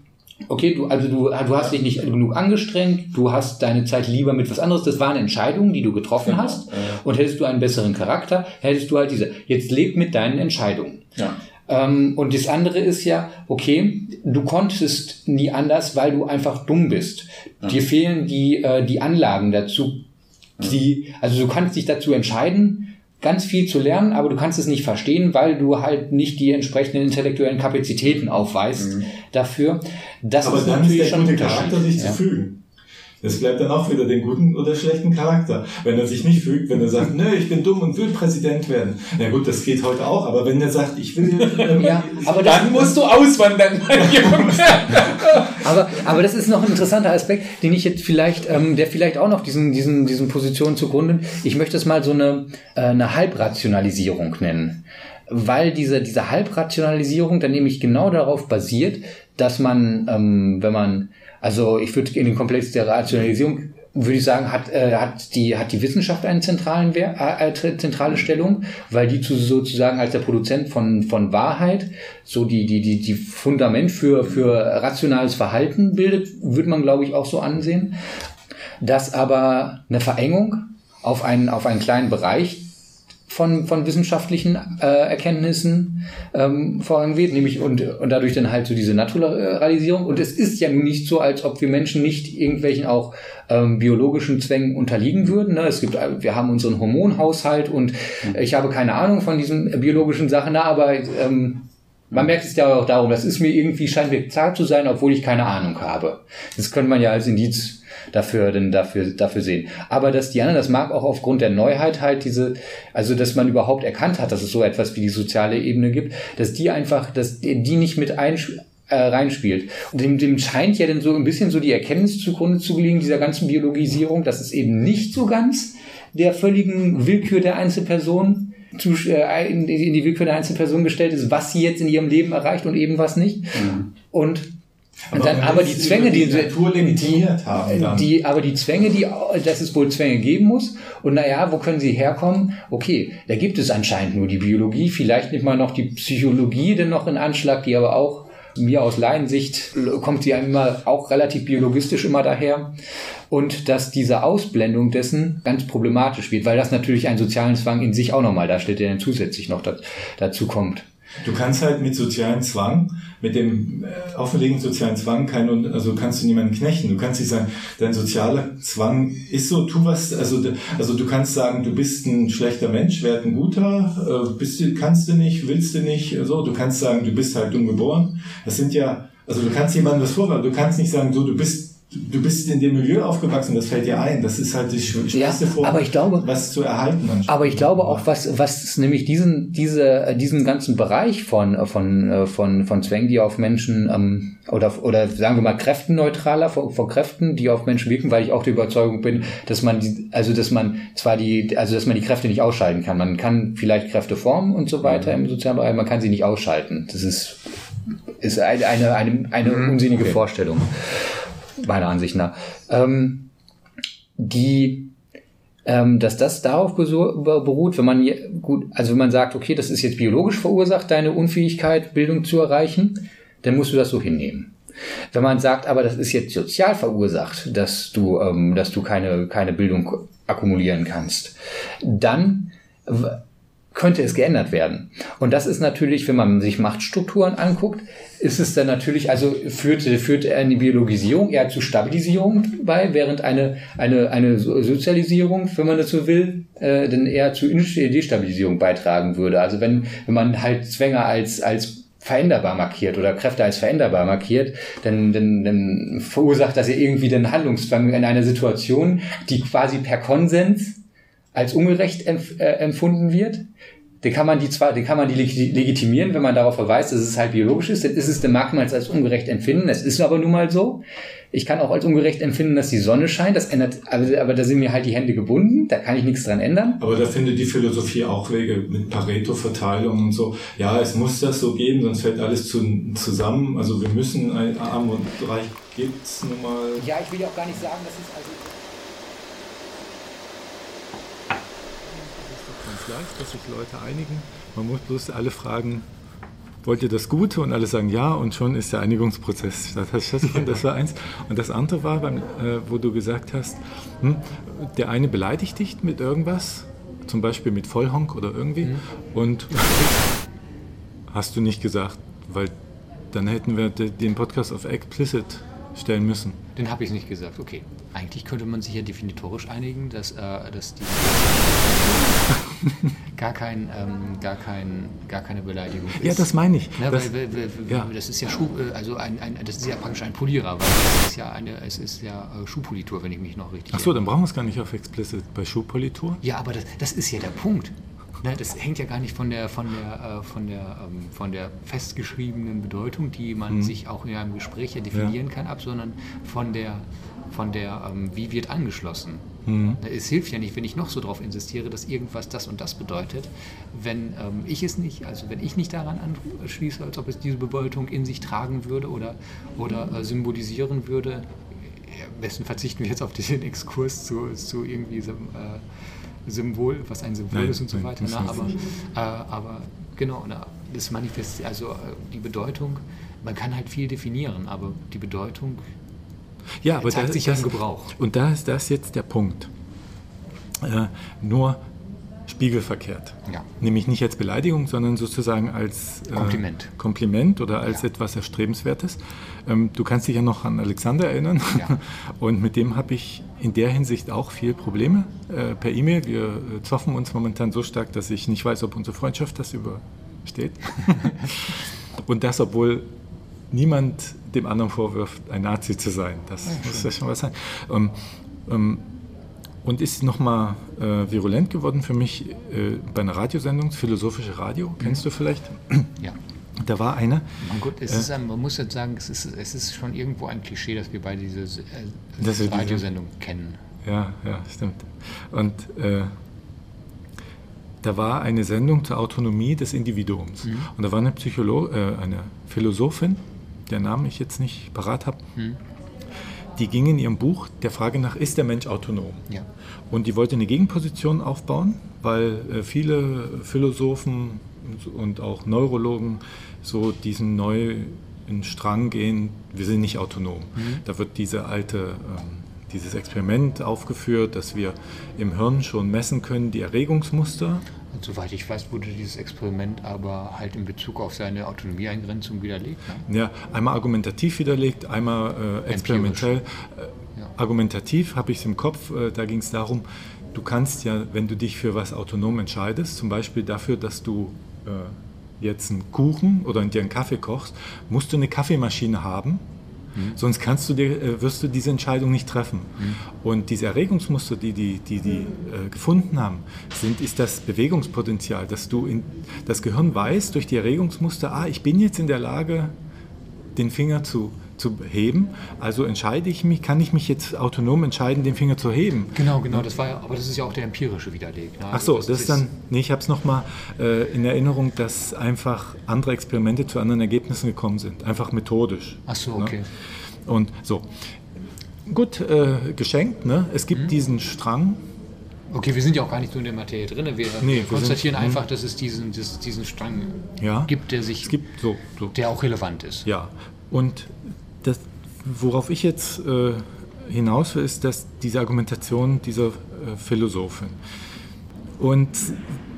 okay, du, also du, du hast dich nicht genug angestrengt, du hast deine Zeit lieber mit was anderes. Das waren Entscheidungen, die du getroffen genau. hast. Und hättest du einen besseren Charakter, hättest du halt diese. Jetzt leb mit deinen Entscheidungen. Ja. Ähm, und das andere ist ja, okay, du konntest nie anders, weil du einfach dumm bist. Ja. Dir fehlen die, äh, die Anlagen dazu. Die, also du kannst dich dazu entscheiden, ganz viel zu lernen, aber du kannst es nicht verstehen, weil du halt nicht die entsprechenden intellektuellen Kapazitäten aufweist mhm. dafür. Das aber ist dann natürlich ist der schon Charakter, sich ja. zu fügen. Das bleibt dann auch wieder den guten oder schlechten Charakter. Wenn er sich nicht fügt, wenn er sagt, nö, ich bin dumm und will Präsident werden. Na gut, das geht heute auch, aber wenn er sagt, ich will... Ähm, ja, aber dann musst du auswandern, mein Junge. aber, aber das ist noch ein interessanter Aspekt, den ich jetzt vielleicht, ähm, der vielleicht auch noch diesen, diesen, diesen Positionen zugrunde, ich möchte es mal so eine, äh, eine Halbrationalisierung nennen weil diese, diese Halbrationalisierung dann nämlich genau darauf basiert, dass man, ähm, wenn man also ich würde in den Komplex der Rationalisierung würde ich sagen, hat, äh, hat, die, hat die Wissenschaft eine zentralen Wehr, äh, zentrale Stellung, weil die zu, sozusagen als der Produzent von, von Wahrheit so die, die, die, die Fundament für, für rationales Verhalten bildet, würde man, glaube ich, auch so ansehen. Dass aber eine Verengung auf einen, auf einen kleinen Bereich von, von wissenschaftlichen äh, Erkenntnissen ähm, vorangeht, nämlich und, und dadurch dann halt so diese Naturalisierung. Und es ist ja nun nicht so, als ob wir Menschen nicht irgendwelchen auch ähm, biologischen Zwängen unterliegen würden. Ne? Es gibt, wir haben unseren Hormonhaushalt und ich habe keine Ahnung von diesen biologischen Sachen, na, aber ähm, man merkt es ja auch darum, das ist mir irgendwie scheint mir klar zu sein, obwohl ich keine Ahnung habe. Das könnte man ja als Indiz dafür, denn dafür, dafür sehen. Aber dass anderen, das mag auch aufgrund der Neuheit halt diese, also dass man überhaupt erkannt hat, dass es so etwas wie die soziale Ebene gibt, dass die einfach, dass die nicht mit ein, äh, reinspielt. Und dem, dem scheint ja dann so ein bisschen so die Erkenntnis zugrunde zu liegen, dieser ganzen Biologisierung, dass es eben nicht so ganz der völligen Willkür der Einzelperson zu, äh, in, in die Willkür der Einzelperson gestellt ist, was sie jetzt in ihrem Leben erreicht und eben was nicht. Mhm. Und aber, dann, aber die Zwänge, die, die, die, haben die, aber die Zwänge, die, dass es wohl Zwänge geben muss. Und naja, wo können sie herkommen? Okay, da gibt es anscheinend nur die Biologie. Vielleicht nimmt man noch die Psychologie denn noch in Anschlag, die aber auch mir aus Laiensicht kommt sie immer auch relativ biologistisch immer daher. Und dass diese Ausblendung dessen ganz problematisch wird, weil das natürlich einen sozialen Zwang in sich auch nochmal darstellt, der dann zusätzlich noch dazu kommt. Du kannst halt mit sozialen Zwang, mit dem äh, auferlegten sozialen Zwang, kein, also kannst du niemanden knechten. Du kannst nicht sagen, dein sozialer Zwang ist so, tu was, also, also du kannst sagen, du bist ein schlechter Mensch, werd ein guter, äh, bist du, kannst du nicht, willst du nicht, so. Du kannst sagen, du bist halt dumm geboren. Das sind ja, also du kannst jemandem was vorwerfen. Du kannst nicht sagen, so, du bist du bist in dem Milieu aufgewachsen, das fällt dir ein. Das ist halt die schwerste ja, Form, aber ich glaube, was zu erhalten. Aber ich glaube auch, was, was nämlich diesen, diese, diesen ganzen Bereich von, von, von, von Zwängen, die auf Menschen, ähm, oder, oder sagen wir mal kräftenneutraler, von, von Kräften, die auf Menschen wirken, weil ich auch der Überzeugung bin, dass man die, also dass man zwar die, also dass man die Kräfte nicht ausschalten kann. Man kann vielleicht Kräfte formen und so weiter im sozialen Bereich, man kann sie nicht ausschalten. Das ist, ist eine, eine, eine, eine mhm. unsinnige okay. Vorstellung meiner Ansicht nach. Ähm, die, ähm, dass das darauf beruht, wenn man gut, also wenn man sagt, okay, das ist jetzt biologisch verursacht, deine Unfähigkeit, Bildung zu erreichen, dann musst du das so hinnehmen. Wenn man sagt, aber das ist jetzt sozial verursacht, dass du, ähm, dass du keine, keine Bildung akkumulieren kannst, dann könnte es geändert werden. Und das ist natürlich, wenn man sich Machtstrukturen anguckt, ist es dann natürlich, also führt, führt eine Biologisierung eher zu Stabilisierung bei, während eine, eine, eine Sozialisierung, wenn man das so will, äh, dann eher zu Destabilisierung beitragen würde. Also wenn, wenn man halt Zwänge als, als veränderbar markiert oder Kräfte als veränderbar markiert, dann, dann, dann verursacht das ja irgendwie den Handlungszwang in einer Situation, die quasi per Konsens als ungerecht empf äh, empfunden wird, den kann man die zwar, den kann man die legitimieren, wenn man darauf verweist, dass es halt biologisch ist, dann ist es, man es als ungerecht empfinden. Es ist aber nun mal so. Ich kann auch als ungerecht empfinden, dass die Sonne scheint. Das ändert, aber, aber da sind mir halt die Hände gebunden. Da kann ich nichts dran ändern. Aber da findet die Philosophie auch Wege mit Pareto-Verteilung und so. Ja, es muss das so geben, sonst fällt alles zu, zusammen. Also wir müssen ein Arm und Reich gibt's nun mal. Ja, ich will ja auch gar nicht sagen, dass es also leicht, dass sich Leute einigen. Man muss bloß alle fragen, wollt ihr das Gute? Und alle sagen ja und schon ist der Einigungsprozess stattgefunden. Das war eins. Und das andere war, beim, äh, wo du gesagt hast, hm, der eine beleidigt dich mit irgendwas, zum Beispiel mit Vollhonk oder irgendwie, mhm. und hast du nicht gesagt, weil dann hätten wir den Podcast auf explicit stellen müssen. Den habe ich nicht gesagt, okay. Eigentlich könnte man sich ja definitorisch einigen, dass, äh, dass die gar, kein, ähm, gar, kein, gar keine Beleidigung ist. Ja, das meine ich. Ja, das, weil, weil, ja. das ist ja Schuh, äh, also ein, ein, das ist ja praktisch ein Polierer, weil es ist ja eine, es ist ja äh, Schuhpolitur, wenn ich mich noch richtig. Ach so, dann brauchen wir es gar nicht auf explicit bei Schuhpolitur. Ja, aber das, das ist ja der Punkt. Ne, das hängt ja gar nicht von der, von der, äh, von der, ähm, von der festgeschriebenen Bedeutung, die man mhm. sich auch in einem Gespräch ja definieren ja. kann, ab, sondern von der, von der, ähm, wie wird angeschlossen. Mhm. Es hilft ja nicht, wenn ich noch so darauf insistiere, dass irgendwas das und das bedeutet, wenn ähm, ich es nicht, also wenn ich nicht daran anschließe, als ob es diese Bedeutung in sich tragen würde oder, oder äh, symbolisieren würde. Am besten verzichten wir jetzt auf diesen Exkurs zu, zu irgendwie so, äh, Symbol, was ein Symbol Nein, ist und so weiter. Na, aber, äh, aber genau, na, das Manifest, also äh, die Bedeutung, man kann halt viel definieren, aber die Bedeutung ja, aber zeigt das, sich das, im Gebrauch. Und da ist das jetzt der Punkt. Äh, nur spiegelverkehrt. Ja. Nämlich nicht als Beleidigung, sondern sozusagen als äh, Kompliment. Kompliment oder als ja. etwas Erstrebenswertes. Ähm, du kannst dich ja noch an Alexander erinnern. Ja. Und mit dem habe ich in der Hinsicht auch viel Probleme äh, per E-Mail. Wir äh, zoffen uns momentan so stark, dass ich nicht weiß, ob unsere Freundschaft das übersteht. Und das, obwohl niemand dem anderen vorwirft, ein Nazi zu sein. Das muss ja schon was sein. Ähm, ähm, und ist nochmal äh, virulent geworden für mich äh, bei einer Radiosendung, Philosophische Radio, kennst du vielleicht? Ja. Da war eine. Man, gut, äh, ist, man muss jetzt sagen, es ist, es ist schon irgendwo ein Klischee, dass wir beide diese äh, Radiosendung diese, kennen. Ja, ja, stimmt. Und äh, da war eine Sendung zur Autonomie des Individuums. Mhm. Und da war eine, Psycholo äh, eine Philosophin, der Namen ich jetzt nicht parat habe. Mhm die ging in ihrem Buch der Frage nach, ist der Mensch autonom? Ja. Und die wollte eine Gegenposition aufbauen, weil äh, viele Philosophen und auch Neurologen so diesen neuen Strang gehen, wir sind nicht autonom. Mhm. Da wird diese alte, ähm, dieses Experiment aufgeführt, dass wir im Hirn schon messen können, die Erregungsmuster und soweit ich weiß, wurde dieses Experiment aber halt in Bezug auf seine Autonomieeingrenzung widerlegt. Ne? Ja, einmal argumentativ widerlegt, einmal äh, experimentell. Äh, ja. Argumentativ habe ich es im Kopf, äh, da ging es darum, du kannst ja, wenn du dich für was autonom entscheidest, zum Beispiel dafür, dass du äh, jetzt einen Kuchen oder dir einen Kaffee kochst, musst du eine Kaffeemaschine haben Mhm. Sonst kannst du dir, äh, wirst du diese Entscheidung nicht treffen. Mhm. Und diese Erregungsmuster, die die, die, die äh, gefunden haben, sind, ist das Bewegungspotenzial, dass du in, das Gehirn weiß durch die Erregungsmuster, ah, ich bin jetzt in der Lage, den Finger zu zu heben. Also entscheide ich mich, kann ich mich jetzt autonom entscheiden, den Finger zu heben? Genau, genau. Das war ja, aber das ist ja auch der empirische Widerleg. Ne? Ach so, also das, das, ist dann, nee, ich habe es nochmal äh, in Erinnerung, dass einfach andere Experimente zu anderen Ergebnissen gekommen sind. Einfach methodisch. Ach so, ne? okay. Ne? Und so. Gut, äh, geschenkt, ne? Es gibt mhm. diesen Strang, Okay, wir sind ja auch gar nicht so in der Materie drin. Wir, nee, wir konstatieren sind, einfach, dass es diesen, diesen Strang ja, gibt, der sich, gibt so, so. der auch relevant ist. Ja, und worauf ich jetzt äh, hinaus will, ist dass diese Argumentation dieser äh, Philosophin. Und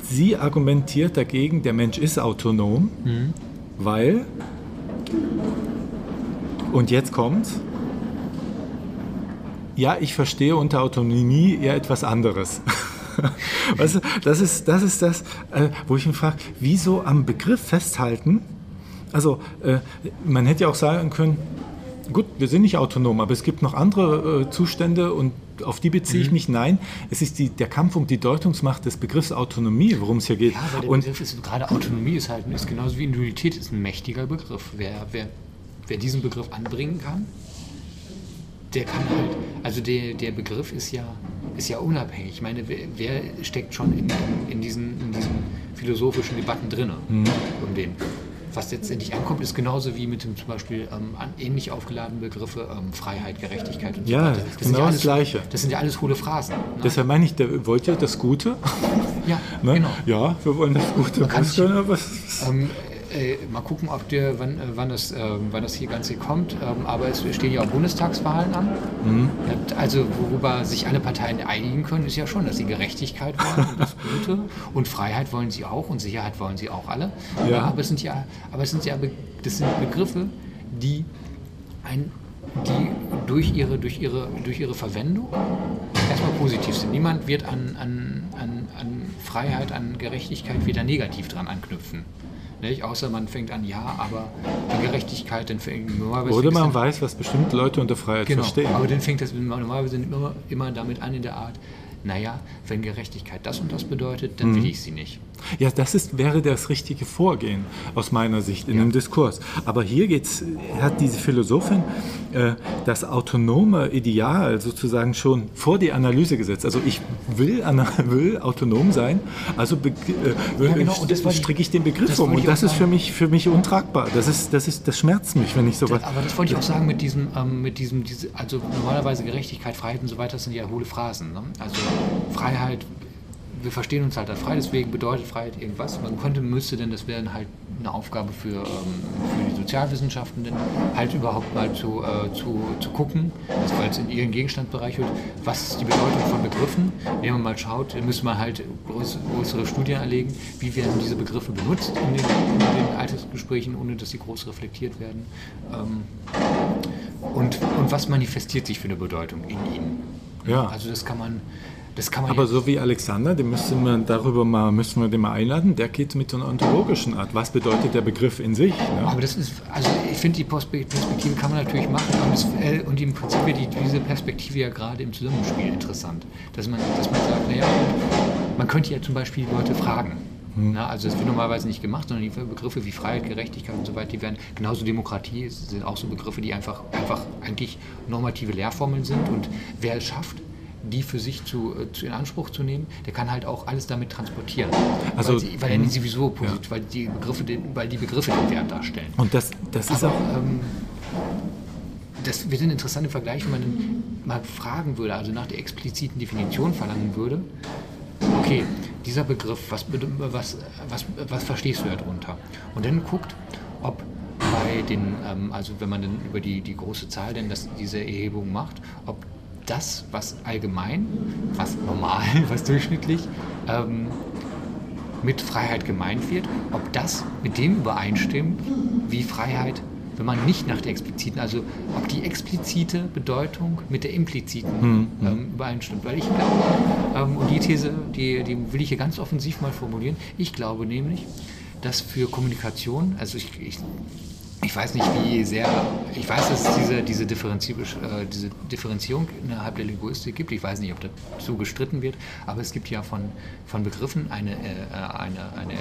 sie argumentiert dagegen, der Mensch ist autonom, mhm. weil, und jetzt kommt, ja, ich verstehe unter Autonomie eher etwas anderes. weißt du, das ist das, ist das äh, wo ich mich frage, wieso am Begriff festhalten? Also, äh, man hätte ja auch sagen können, gut, wir sind nicht autonom, aber es gibt noch andere äh, Zustände und auf die beziehe mhm. ich mich. Nein, es ist die, der Kampf um die Deutungsmacht des Begriffs Autonomie, worum es hier geht. Ja, aber der und Begriff ist, gerade Autonomie ist halt ist genauso wie Individualität ist ein mächtiger Begriff. Wer, wer, wer diesen Begriff anbringen kann, der kann halt, also der, der Begriff ist ja, ist ja unabhängig. Ich meine, wer, wer steckt schon in, in, diesen, in diesen philosophischen Debatten drin mhm. um den? Was letztendlich ankommt, ist genauso wie mit dem zum Beispiel ähm, ähnlich aufgeladenen Begriffe ähm, Freiheit, Gerechtigkeit und so ja, weiter. Das genau ja alles, das Gleiche. Das sind ja alles hohle Phrasen. Ne? Deshalb meine ich, der wollt ja das Gute. Ja, ne? genau. Ja, wir wollen das Gute. Man kann sich, was, ähm, äh, mal gucken, ob der, wann, äh, wann, das, äh, wann das hier Ganze kommt. Ähm, aber es stehen ja auch Bundestagswahlen an. Mhm. Also worüber sich alle Parteien einigen können, ist ja schon, dass sie Gerechtigkeit wollen und das Gute und Freiheit wollen sie auch und Sicherheit wollen sie auch alle. Ja. aber es sind ja, aber es sind ja das sind Begriffe, die ein, die durch ihre, durch ihre, durch ihre Verwendung erstmal positiv sind. Niemand wird an, an, an, an Freiheit, an Gerechtigkeit wieder negativ dran anknüpfen. Nicht? Außer man fängt an, ja, aber die Gerechtigkeit, dann fängt normalerweise. Oder man weiß, was bestimmte Leute unter Freiheit genau, verstehen. Aber dann fängt das normalerweise immer, immer damit an in der Art, naja, wenn Gerechtigkeit das und das bedeutet, dann will mhm. ich sie nicht. Ja, das ist, wäre das richtige Vorgehen aus meiner Sicht in ja. dem Diskurs. Aber hier geht's, hat diese Philosophin äh, das autonome Ideal sozusagen schon vor die Analyse gesetzt. Also ich will, will autonom sein, also äh, ja, genau. stricke ich den Begriff um. Und das ist für mich, für mich untragbar. Das, ist, das, ist, das schmerzt mich, wenn ich sowas... aber das wollte ich auch sagen mit diesem, ähm, mit diesem diese, also normalerweise Gerechtigkeit, Freiheit und so weiter, das sind ja hohle Phrasen. Ne? Also Freiheit wir verstehen uns halt als frei, deswegen bedeutet Freiheit irgendwas. Man könnte, müsste denn, das wäre halt eine Aufgabe für, ähm, für die Sozialwissenschaften, halt überhaupt mal zu, äh, zu, zu gucken, also weil es in ihren Gegenstandsbereich wird, was ist die Bedeutung von Begriffen. Wenn man mal schaut, müsste man halt größere Studien erlegen, wie werden diese Begriffe benutzt in den, in den Alltagsgesprächen, ohne dass sie groß reflektiert werden. Ähm, und, und was manifestiert sich für eine Bedeutung in ihnen. Ja. Also das kann man aber so wie Alexander, den müssen wir darüber mal, müssen wir den mal einladen, der geht mit einer ontologischen Art. Was bedeutet der Begriff in sich? Ne? Aber das ist, also ich finde die Perspektive kann man natürlich machen und, das, äh, und im Prinzip wird die, diese Perspektive ja gerade im Zusammenspiel interessant. Dass man, dass man sagt, naja, man könnte ja zum Beispiel Leute fragen. Hm. Na, also das wird normalerweise nicht gemacht, sondern die Begriffe wie Freiheit, Gerechtigkeit und so weiter, die werden genauso Demokratie sind auch so Begriffe, die einfach, einfach eigentlich normative Lehrformeln sind und wer es schafft, die für sich zu, äh, zu, in Anspruch zu nehmen, der kann halt auch alles damit transportieren. Also, weil, sie, weil er nicht sowieso positiv, ja. weil, die Begriffe den, weil die Begriffe den Wert darstellen. Und das, das ist auch. Ähm, das wird ein interessanter Vergleich, wenn man mal fragen würde, also nach der expliziten Definition verlangen würde, okay, dieser Begriff, was, was, was, was verstehst du darunter? Und dann guckt, ob bei den, ähm, also wenn man dann über die, die große Zahl denn das, diese Erhebung macht, ob das, was allgemein, was normal, was durchschnittlich ähm, mit Freiheit gemeint wird, ob das mit dem übereinstimmt, wie Freiheit, wenn man nicht nach der expliziten, also ob die explizite Bedeutung mit der impliziten hm, hm. ähm, übereinstimmt. Weil ich glaube, ähm, und die These, die, die will ich hier ganz offensiv mal formulieren, ich glaube nämlich, dass für Kommunikation, also ich, ich ich weiß nicht, wie sehr, ich weiß, dass es diese, diese, Differenzi äh, diese Differenzierung innerhalb der Linguistik gibt. Ich weiß nicht, ob dazu gestritten wird, aber es gibt ja von, von Begriffen eine, äh, eine, eine,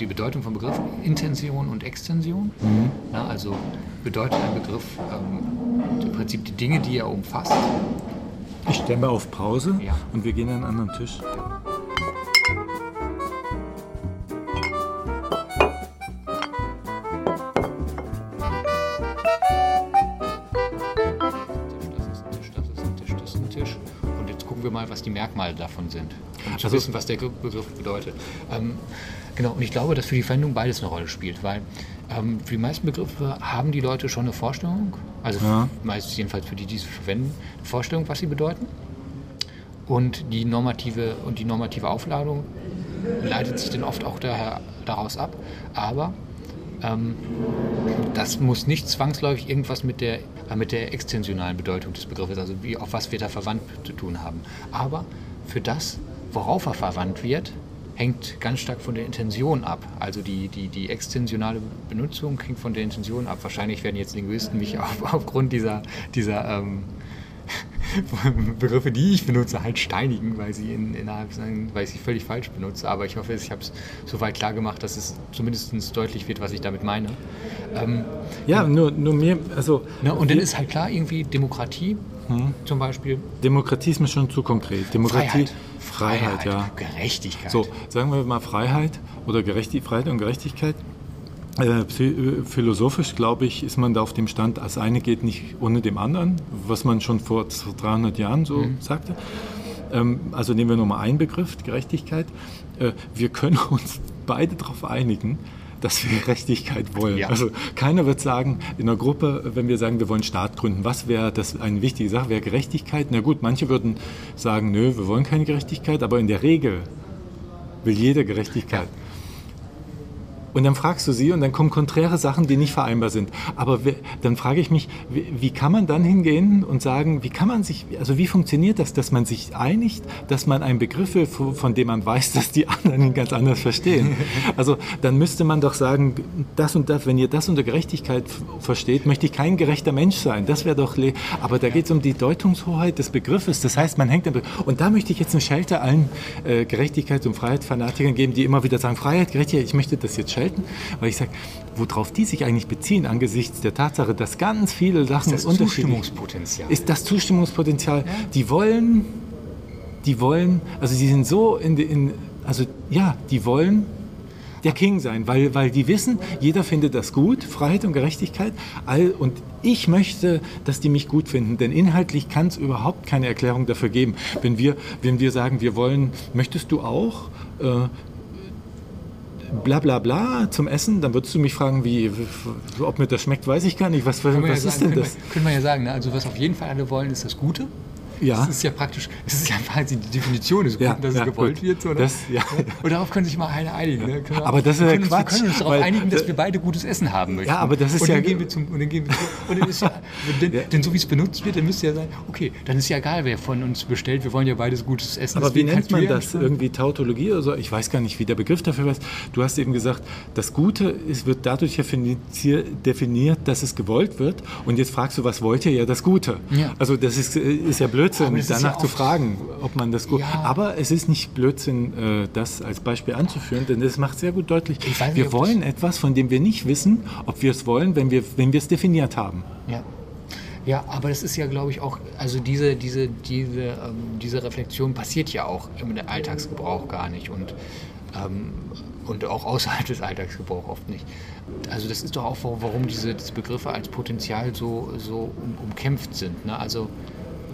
die Bedeutung von Begriffen Intention und Extension. Mhm. Na, also bedeutet ein Begriff ähm, im Prinzip die Dinge, die er umfasst. Ich stelle auf Pause ja. und wir gehen an einen anderen Tisch. Mal, was die Merkmale davon sind. Um zu also, wissen, was der Begriff bedeutet. Ähm, genau, und ich glaube, dass für die Verwendung beides eine Rolle spielt, weil ähm, für die meisten Begriffe haben die Leute schon eine Vorstellung, also Ja. meistens jedenfalls für die, die sie verwenden, eine Vorstellung, was sie bedeuten. Und die normative und die normative Aufladung leitet sich dann oft auch daher, daraus ab. Aber ähm, das muss nicht zwangsläufig irgendwas mit der, äh, mit der extensionalen Bedeutung des Begriffes, also wie, auf was wir da verwandt zu tun haben. Aber für das, worauf er verwandt wird, hängt ganz stark von der Intention ab. Also die, die, die extensionale Benutzung hängt von der Intention ab. Wahrscheinlich werden jetzt Linguisten mich auf, aufgrund dieser, dieser ähm, Begriffe, die ich benutze, halt steinigen, weil sie in, innerhalb sein, weil ich sie völlig falsch benutze. Aber ich hoffe, ich habe es soweit klar gemacht, dass es zumindest deutlich wird, was ich damit meine. Ähm, Ja, nur, nur mir, also ne, und dann ist halt klar, irgendwie Demokratie zum Beispiel. Demokratie ist mir schon zu konkret. Demokratie, Freiheit. Freiheit, ja. Gerechtigkeit. So, sagen wir mal Freiheit oder Gerechti Freiheit und Gerechtigkeit. Äh, äh, philosophisch, glaube ich, ist man da auf dem Stand, das eine geht nicht ohne dem anderen, was man schon vor 300 Jahren so sagte. Ähm, also nehmen wir nochmal einen Begriff, Gerechtigkeit. Äh, wir können uns beide darauf einigen, dass wir Gerechtigkeit wollen. Ja. Also keiner wird sagen, in einer Gruppe, wenn wir sagen, wir wollen Staat gründen, was wäre das eine wichtige Sache? Wäre Gerechtigkeit? Na gut, manche würden sagen, nö, wir wollen keine Gerechtigkeit, aber in der Regel will jeder Gerechtigkeit. Und dann fragst du sie und dann kommen konträre Sachen, die nicht vereinbar sind. Aber dann frage ich mich, wie, kann man dann hingehen und sagen, wie kann man sich, also wie funktioniert das, dass man sich einigt, dass man einen Begriff will, von dem man weiß, dass die anderen ihn ganz anders verstehen. Also dann müsste man doch sagen, das und das, wenn ihr das unter Gerechtigkeit versteht, möchte ich kein gerechter Mensch sein. Das wäre doch, aber da geht es um die Deutungshoheit des Begriffes. Das heißt, man hängt. Und da möchte ich jetzt eine Schelte allen äh, Gerechtigkeits- und Freiheitsfanatikern geben, die immer wieder sagen, Freiheit, Gerechtigkeit, ich möchte das jetzt schelten, weil ich sage, worauf die sich eigentlich beziehen angesichts der Tatsache, dass ganz viele Sachen das unterschiedlich Zustimmungspotenzial. ist das Zustimmungspotenzial. Die wollen, die wollen, also sie sind so in, in also ja, die wollen der King sein, weil, weil die wissen, jeder findet das gut, Freiheit und Gerechtigkeit. All, und ich möchte, dass die mich gut finden, denn inhaltlich kann es überhaupt keine Erklärung dafür geben. Wenn wir, wenn wir sagen, wir wollen, möchtest du auch äh, bla bla bla zum Essen, dann würdest du mich fragen, wie, ob mir das schmeckt, weiß ich gar nicht. Was, was wir ist ja sagen, denn das? Wir, können wir ja sagen, ne? also was auf jeden Fall alle wollen, ist das Gute. Ja. Das ist ja praktisch, das ist ja quasi die Definition des Guten, Ja, dass ja, es gewollt gut. wird. So, ne? Das- ja. Und darauf können sich mal alle einigen. Ne? Wir- Aber das ist ja können uns, Quatsch, Wir können uns darauf einigen, dass wir beide gutes Essen haben möchten. Ja, aber das ist und ja- Dann gehen wir zum, und dann gehen wir zum, und dann ist ja, denn, denn so wie es benutzt wird, dann müsste ja sein, okay, dann ist ja egal, wer von uns bestellt, wir wollen ja beides gutes Essen. Aber wie nennt man das? Irgendwie Tautologie oder so? Ich weiß gar nicht, wie der Begriff dafür ist. Du hast eben gesagt, das Gute ist, wird dadurch definier- definiert, dass es gewollt wird. Und jetzt fragst du, was wollt ihr? Ja, das Gute. Also das ist, ist ja Blödsinn, danach ja zu fragen, ob man das gut... Ja. Aber es ist nicht Blödsinn, äh, das als Beispiel anzuführen, denn das macht sehr gut deutlich, nicht, wir ob wollen etwas, von dem wir nicht wissen, ob wir es wollen, wenn wir, wenn wir es definiert haben. Ja. Ja, aber das ist ja, glaube ich, auch, also diese, diese, diese, ähm, diese Reflexion passiert ja auch im Alltagsgebrauch gar nicht und, ähm, und auch außerhalb des Alltagsgebrauchs oft nicht. Also das ist doch auch, warum diese, diese Begriffe als Potenzial so, so um, umkämpft sind. Ne? Also,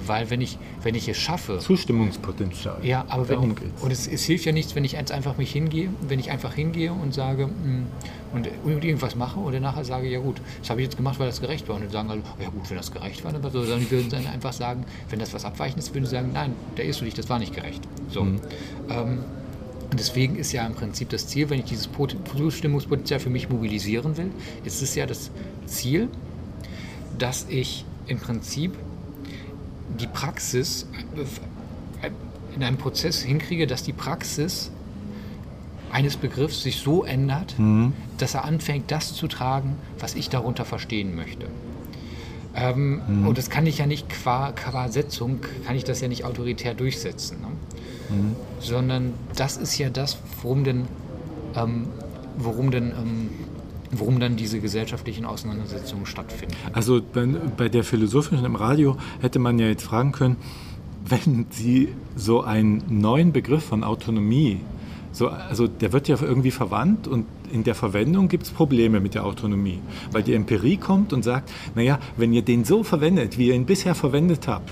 weil wenn ich, wenn ich es schaffe, Zustimmungspotenzial. ja, aber wenn, Darum geht's. und es, es hilft ja nichts, wenn ich einfach mich hingehe, wenn ich einfach hingehe und sage mm, und, und irgendwas mache und dann nachher sage, ja gut, das habe ich jetzt gemacht, weil das gerecht war. Und dann sagen alle, ja gut, wenn das gerecht war, dann was, sondern die würden dann einfach sagen, wenn das was Abweichendes, würden sie sagen, nein, da irrst du dich, das war nicht gerecht. So. Mhm. Ähm, und deswegen ist ja im Prinzip das Ziel, wenn ich dieses Pot- Zustimmungspotenzial für mich mobilisieren will, ist es ja das Ziel, dass ich im Prinzip die Praxis äh, in einem Prozess hinkriege, dass die Praxis eines Begriffs sich so ändert, dass er anfängt, das zu tragen, was ich darunter verstehen möchte. Ähm, Und das kann ich ja nicht qua, qua Setzung, kann ich das ja nicht autoritär durchsetzen. Ne? Sondern das ist ja das, worum denn, ähm, worum denn, ähm, worum dann diese gesellschaftlichen Auseinandersetzungen stattfinden. Also bei, bei der philosophischen im Radio hätte man ja jetzt fragen können, wenn Sie so einen neuen Begriff von Autonomie, so, also der wird ja irgendwie verwandt und in der Verwendung gibt es Probleme mit der Autonomie, weil die Empirie kommt und sagt, naja, wenn ihr den so verwendet, wie ihr ihn bisher verwendet habt,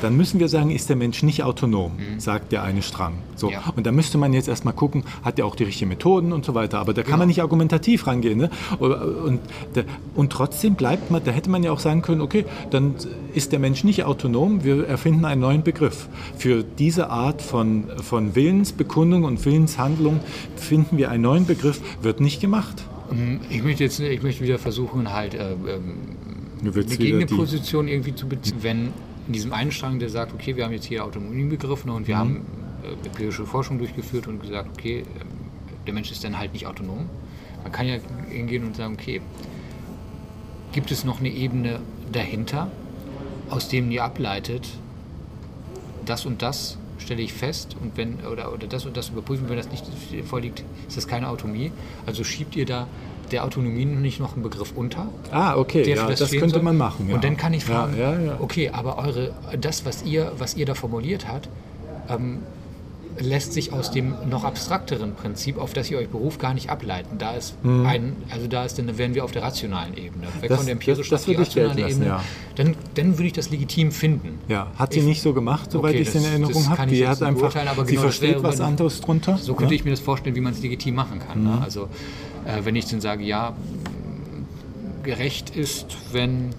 dann müssen wir sagen, ist der Mensch nicht autonom, sagt der eine Strang. So. Ja. Und da müsste man jetzt erstmal gucken, hat er auch die richtigen Methoden und so weiter. Aber da kann Genau. man nicht argumentativ rangehen. Ne? Und, und trotzdem bleibt man, da hätte man ja auch sagen können, okay, dann ist der Mensch nicht autonom, wir erfinden einen neuen Begriff. Für diese Art von, von Willensbekundung und Willenshandlung finden wir einen neuen Begriff, wird nicht gemacht. Ich möchte jetzt ich möchte wieder versuchen, halt äh, ähm, eine Gegenposition irgendwie zu beziehen. Wenn in diesem einen Strang, der sagt, okay, wir haben jetzt hier Autonomie begriffen und Mhm. wir haben äh, empirische Forschung durchgeführt und gesagt, okay, ähm, der Mensch ist dann halt nicht autonom. Man kann ja hingehen und sagen, okay, gibt es noch eine Ebene dahinter, aus dem ihr ableitet, das und das stelle ich fest und wenn oder, oder das und das überprüfen, wenn das nicht vorliegt, ist das keine Autonomie. Also schiebt ihr da der Autonomie nicht noch einen Begriff unter? Ah, okay, ja, das, fehlen könnte soll? man machen. Ja. Und dann kann ich fragen, Ja, ja, ja. okay, aber eure, das, was ihr, was ihr da formuliert habt, ähm, lässt sich aus dem noch abstrakteren Prinzip, auf das ihr euch beruft, gar nicht ableiten. Da ist ein, also da ist dann wären wir auf der rationalen Ebene. Weg. Das- von der empirischen das- das auf die würde ich gelten rationale lassen, Ebene. ja. Dann, dann würde ich das legitim finden. Ja, hat sie Ich- nicht so gemacht, soweit Okay, ich es in das- Erinnerung das habe. Die jetzt hat einfach, aber sie genau, das versteht was anderes drunter. So könnte ne? ich mir das vorstellen, wie man es legitim machen kann. Mhm. Ne? Also äh, wenn ich dann sage, ja, gerecht ist, wenn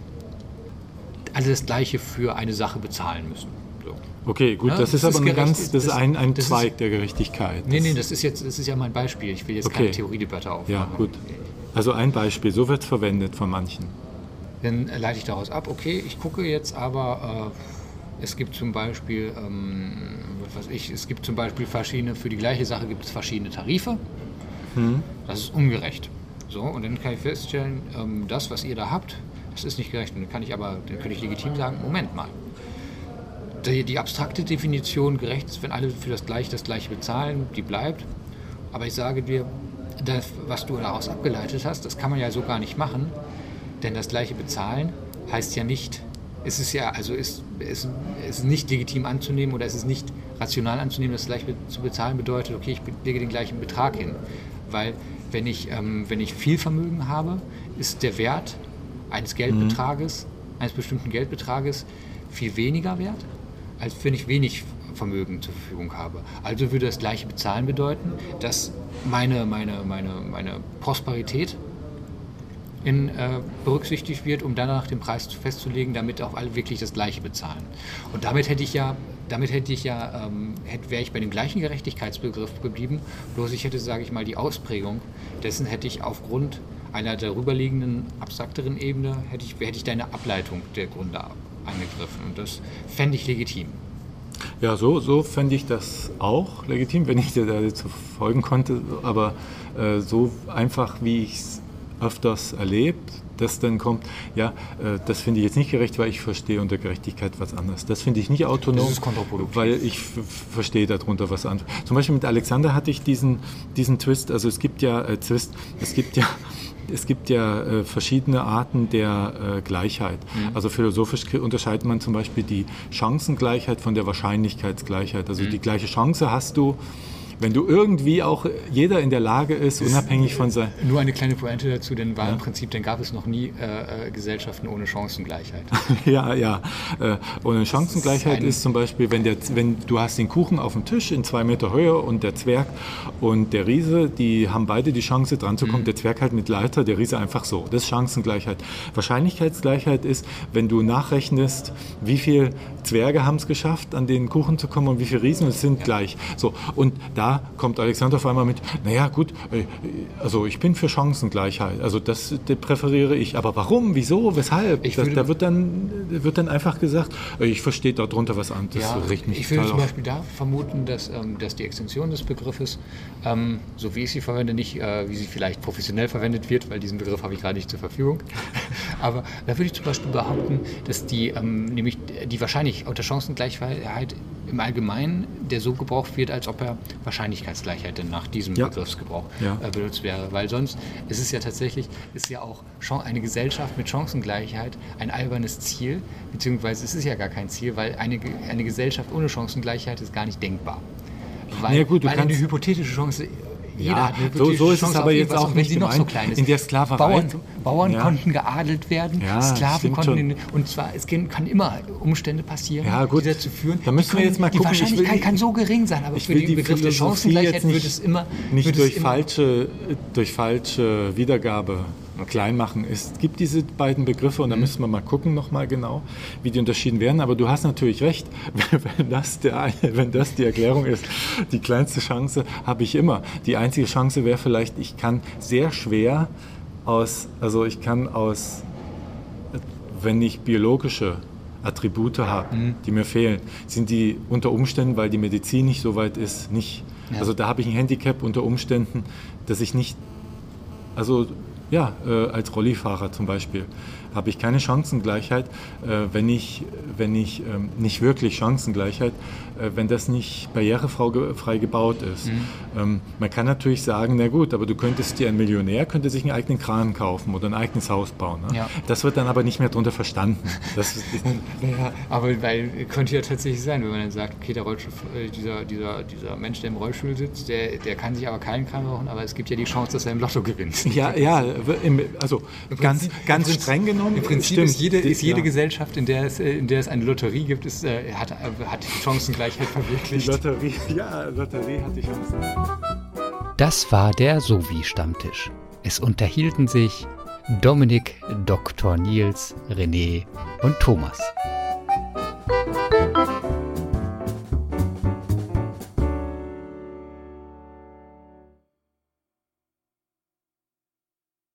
alle das Gleiche für eine Sache bezahlen müssen. So. Okay, gut, Ja, das, das ist aber ist eine gerecht. ganz, das ist ein, ein das ist- Zweig der Gerechtigkeit. Nee, nee, das ist jetzt, das ist ja mein Beispiel. Ich will jetzt Okay. keine Theoriedebatte aufmachen. Ja, gut. Also ein Beispiel, so wird es verwendet von manchen. Dann leite ich daraus ab, okay, ich gucke jetzt aber, äh, es gibt zum Beispiel, ähm, was weiß ich, es gibt zum Beispiel verschiedene, für die gleiche Sache gibt es verschiedene Tarife. Das ist ungerecht. So, und dann kann ich feststellen, ähm, das, was ihr da habt, das ist nicht gerecht. Und dann kann ich aber, dann könnte ich legitim sagen, Moment mal. Die, die abstrakte Definition gerecht ist, wenn alle für das Gleiche das Gleiche bezahlen, die bleibt. Aber ich sage dir, das, was du daraus abgeleitet hast, das kann man ja so gar nicht machen. Denn das gleiche bezahlen heißt ja nicht, es ist ja, also ist, ist, ist nicht legitim anzunehmen oder es ist nicht rational anzunehmen, das gleich be- zu bezahlen bedeutet, okay, ich lege den gleichen Betrag hin. Weil wenn ich, ähm, wenn ich viel Vermögen habe, ist der Wert eines Geldbetrages, eines bestimmten Geldbetrages viel weniger wert, als wenn ich wenig Vermögen zur Verfügung habe. Also würde das gleiche Bezahlen bedeuten, dass meine, meine, meine, meine Prosperität in, äh, berücksichtigt wird, um danach den Preis festzulegen, damit auch alle wirklich das Gleiche bezahlen. Und damit hätte ich ja, damit hätte ich ja, ähm, hätte, wäre ich bei dem gleichen Gerechtigkeitsbegriff geblieben, bloß ich hätte, sage ich mal, die Ausprägung dessen hätte ich aufgrund einer darüberliegenden, abstrakteren Ebene, hätte ich, hätte ich deine Ableitung der Gründe angegriffen. Und das fände ich legitim. Ja, so, so fände ich das auch legitim, wenn ich dir da jetzt folgen konnte. Aber äh, so einfach, wie ich es öfters erlebt, dass dann kommt, ja, äh, das finde ich jetzt nicht gerecht, weil ich verstehe unter Gerechtigkeit was anderes. Das finde ich nicht autonom, Das weil ich verstehe darunter was anderes. Zum Beispiel mit Alexander hatte ich diesen, diesen Twist, also es gibt ja äh, Twist, es gibt ja es gibt ja äh, verschiedene Arten der äh, Gleichheit. Also philosophisch unterscheidet man zum Beispiel die Chancengleichheit von der Wahrscheinlichkeitsgleichheit. Also die gleiche Chance hast du, wenn du irgendwie auch jeder in der Lage ist, unabhängig von sein. Nur eine kleine Pointe dazu, denn war im Prinzip, dann gab es noch nie äh, äh, Gesellschaften ohne Chancengleichheit. ja, ja. Äh, und eine Chancengleichheit ein- ist zum Beispiel, wenn, der, wenn du hast den Kuchen auf dem Tisch in zwei Meter Höhe und der Zwerg und der Riese, die haben beide die Chance dran zu kommen. Mhm. Der Zwerg halt mit Leiter, der Riese einfach so. Das ist Chancengleichheit. Wahrscheinlichkeitsgleichheit ist, wenn du nachrechnest, wie viele Zwerge haben es geschafft, an den Kuchen zu kommen und wie viele Riesen, es sind gleich. So, und da kommt Alexander auf einmal mit, naja gut, äh, also ich bin für Chancengleichheit. Also das, das präferiere ich. Aber warum, wieso, weshalb? Ich das, da wird dann, wird dann einfach gesagt, äh, ich verstehe darunter was an. Das Ja, riecht mich ich würde zum. Beispiel da vermuten, dass, ähm, dass die Extension des Begriffes, ähm, so wie ich sie verwende, nicht äh, wie sie vielleicht professionell verwendet wird, weil diesen Begriff habe ich gerade nicht zur Verfügung. Aber da würde ich zum Beispiel behaupten, dass die, ähm, nämlich die wahrscheinlich unter Chancengleichheit im Allgemeinen, der so gebraucht wird, als ob er Wahrscheinlichkeitsgleichheit denn nach diesem Ja. Begriffsgebrauch Ja. äh, benutzt wäre. Weil sonst ist es ja tatsächlich, ist ja auch eine Gesellschaft mit Chancengleichheit ein albernes Ziel, beziehungsweise es ist ja gar kein Ziel, weil eine, eine Gesellschaft ohne Chancengleichheit ist gar nicht denkbar. Weil, Ja, gut, du weil eine hypothetische Chance Ja, so, so ist es aber jetzt auch nicht noch so gemeint. klein ist. In der Sklaverei. Bauern, Bauern Ja. konnten geadelt werden, Ja, Sklaven konnten, in, und zwar es kann kann immer Umstände passieren, Ja, gut. die dazu führen. Da müssen die wir jetzt mal Die gucken. Will Wahrscheinlichkeit die- kann so gering sein, aber Ich für will den die Begriff der Chancengleichheit wird es immer nicht durch, immer, falsche, durch falsche Wiedergabe klein machen. Es gibt diese beiden Begriffe und da müssen wir mal gucken nochmal genau, wie die unterschieden werden. Aber du hast natürlich recht, wenn das, der, wenn das die Erklärung ist, die kleinste Chance habe ich immer. Die einzige Chance wäre vielleicht, ich kann sehr schwer aus, also ich kann aus wenn ich biologische Attribute habe, Mhm. die mir fehlen, sind die unter Umständen, weil die Medizin nicht so weit ist, nicht. Ja. Also da habe ich ein Handicap unter Umständen, dass ich nicht, also ja, äh, als Rollifahrer zum Beispiel, habe ich keine Chancengleichheit, äh, wenn ich, wenn ich ähm, nicht wirklich Chancengleichheit, äh, wenn das nicht barrierefrei ge frei gebaut ist. Mhm. Ähm, man kann natürlich sagen, na gut, aber du könntest dir ein Millionär könnte sich einen eigenen Kran kaufen oder ein eigenes Haus bauen. Ne? Ja. Das wird dann aber nicht mehr darunter verstanden. Ja, aber weil könnte ja tatsächlich sein, wenn man dann sagt, okay, der Rollstuhl, äh, dieser, dieser, dieser Mensch, der im Rollstuhl sitzt, der, der kann sich aber keinen Kran rauchen, aber es gibt ja die Chance, dass er im Lotto gewinnt. ja, ja, also ganz, ganz streng genommen. Im Prinzip stimmt. ist jede, ist jede ja. Gesellschaft, in der, es, äh, in der es eine Lotterie gibt, ist, äh, hat, äh, hat die Chancengleichheit Die verwirklicht. Lotterie, ja, Lotterie hat die Chance. Das war der Sovi-Stammtisch. Es unterhielten sich Dominik, Dr. Nils, René und Thomas.